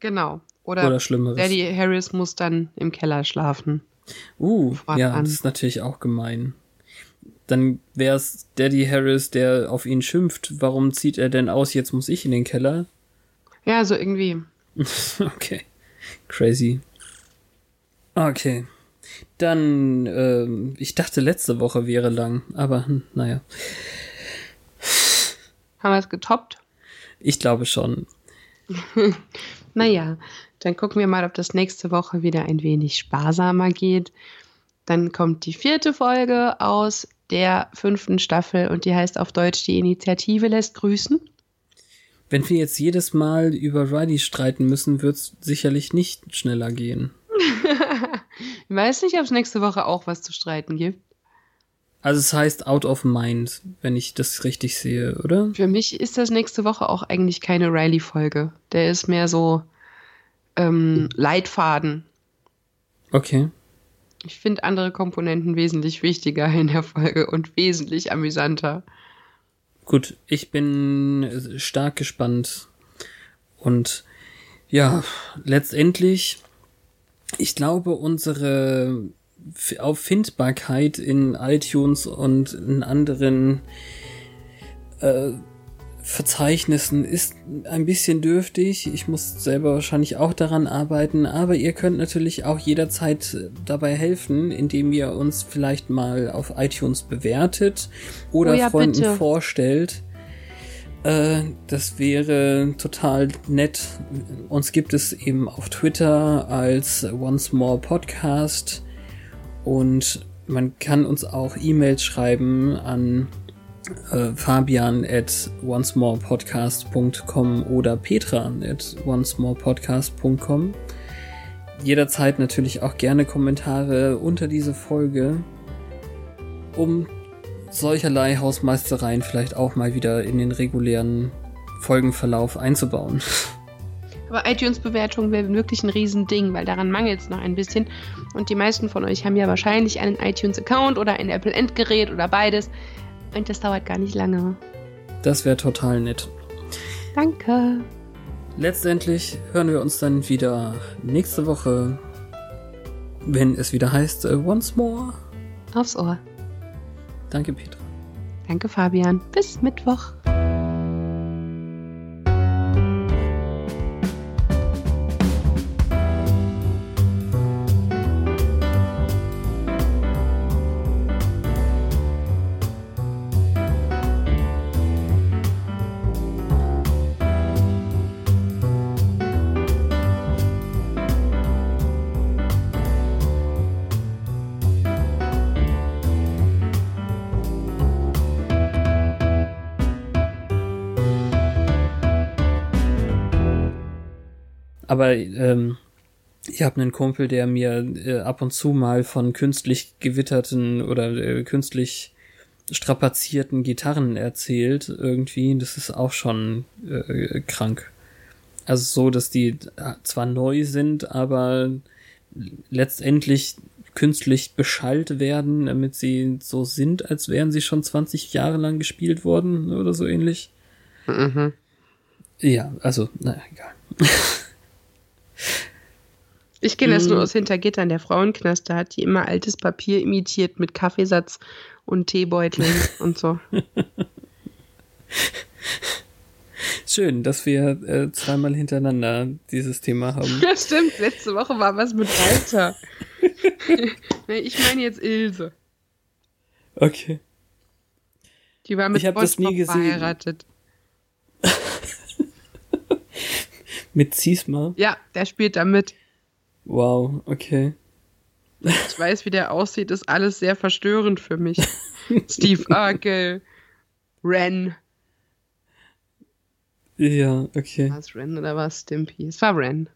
B: Genau. Oder,
A: Oder Schlimmeres.
B: Daddy Harris muss dann im Keller schlafen.
A: Uh, ja, das ist natürlich auch gemein. Dann wäre es Daddy Harris, der auf ihn schimpft. Warum zieht er denn aus? Jetzt muss ich in den Keller.
B: Ja, so irgendwie.
A: okay. Crazy. Okay. Dann, ähm, ich dachte letzte Woche wäre lang, aber hm, naja.
B: Haben wir es getoppt?
A: Ich glaube schon.
B: Naja, dann gucken wir mal, ob das nächste Woche wieder ein wenig sparsamer geht. Dann kommt die vierte Folge aus der fünften Staffel und die heißt auf Deutsch Die Initiative lässt grüßen.
A: Wenn wir jetzt jedes Mal über Riley streiten müssen, wird es sicherlich nicht schneller gehen.
B: Ich weiß nicht, ob es nächste Woche auch was zu streiten gibt.
A: Also es heißt Out of Mind, wenn ich das richtig sehe, oder?
B: Für mich ist das nächste Woche auch eigentlich keine Riley-Folge. Der ist mehr so ähm, Leitfaden.
A: Okay.
B: Ich finde andere Komponenten wesentlich wichtiger in der Folge und wesentlich amüsanter.
A: Gut, ich bin stark gespannt. Und ja, letztendlich, ich glaube, unsere Auffindbarkeit in iTunes und in anderen äh, Verzeichnissen ist ein bisschen dürftig. Ich muss selber wahrscheinlich auch daran arbeiten, aber ihr könnt natürlich auch jederzeit dabei helfen, indem ihr uns vielleicht mal auf iTunes bewertet oder
B: Oh ja,
A: Freunden
B: bitte.
A: vorstellt. Äh, das wäre total nett. Uns gibt es eben auf Twitter als Once More Podcast und man kann uns auch E-Mails schreiben an äh, fabian at oncemorepodcast.com oder petra at oncemorepodcast.com. Jederzeit natürlich auch gerne Kommentare unter diese Folge, um solcherlei Hausmeistereien vielleicht auch mal wieder in den regulären Folgenverlauf einzubauen.
B: Aber iTunes-Bewertung wäre wirklich ein Riesending, weil daran mangelt es noch ein bisschen. Und die meisten von euch haben ja wahrscheinlich einen iTunes-Account oder ein Apple-Endgerät oder beides. Und das dauert gar nicht lange.
A: Das wäre total nett.
B: Danke.
A: Letztendlich hören wir uns dann wieder nächste Woche, wenn es wieder heißt äh, Once More.
B: Aufs Ohr.
A: Danke, Petra.
B: Danke, Fabian. Bis Mittwoch.
A: Aber ähm, ich habe einen Kumpel, der mir äh, ab und zu mal von künstlich gewitterten oder äh, künstlich strapazierten Gitarren erzählt. Irgendwie, das ist auch schon äh, krank. Also so, dass die zwar neu sind, aber letztendlich künstlich beschallt werden, damit sie so sind, als wären sie schon 20 Jahre lang gespielt worden oder so ähnlich.
B: Mhm.
A: Ja, also, naja, egal.
B: Ich kenne das nur
A: Mm.
B: aus Hintergittern. Der Frauenknast, da hat die immer altes Papier imitiert mit Kaffeesatz und Teebeuteln und so.
A: Schön, dass wir äh, zweimal hintereinander dieses Thema haben.
B: Ja, stimmt. Letzte Woche war was mit Walter. ich meine jetzt Ilse.
A: Okay.
B: Die war mit
A: Ich gesehen.
B: verheiratet.
A: Mit Ziesma.
B: Ja, der spielt da mit.
A: Wow, okay.
B: Ich weiß, wie der aussieht, ist alles sehr verstörend für mich. Steve Urkel, Ren.
A: Ja, okay.
B: War es Ren oder war es Stimpy? Es war Ren.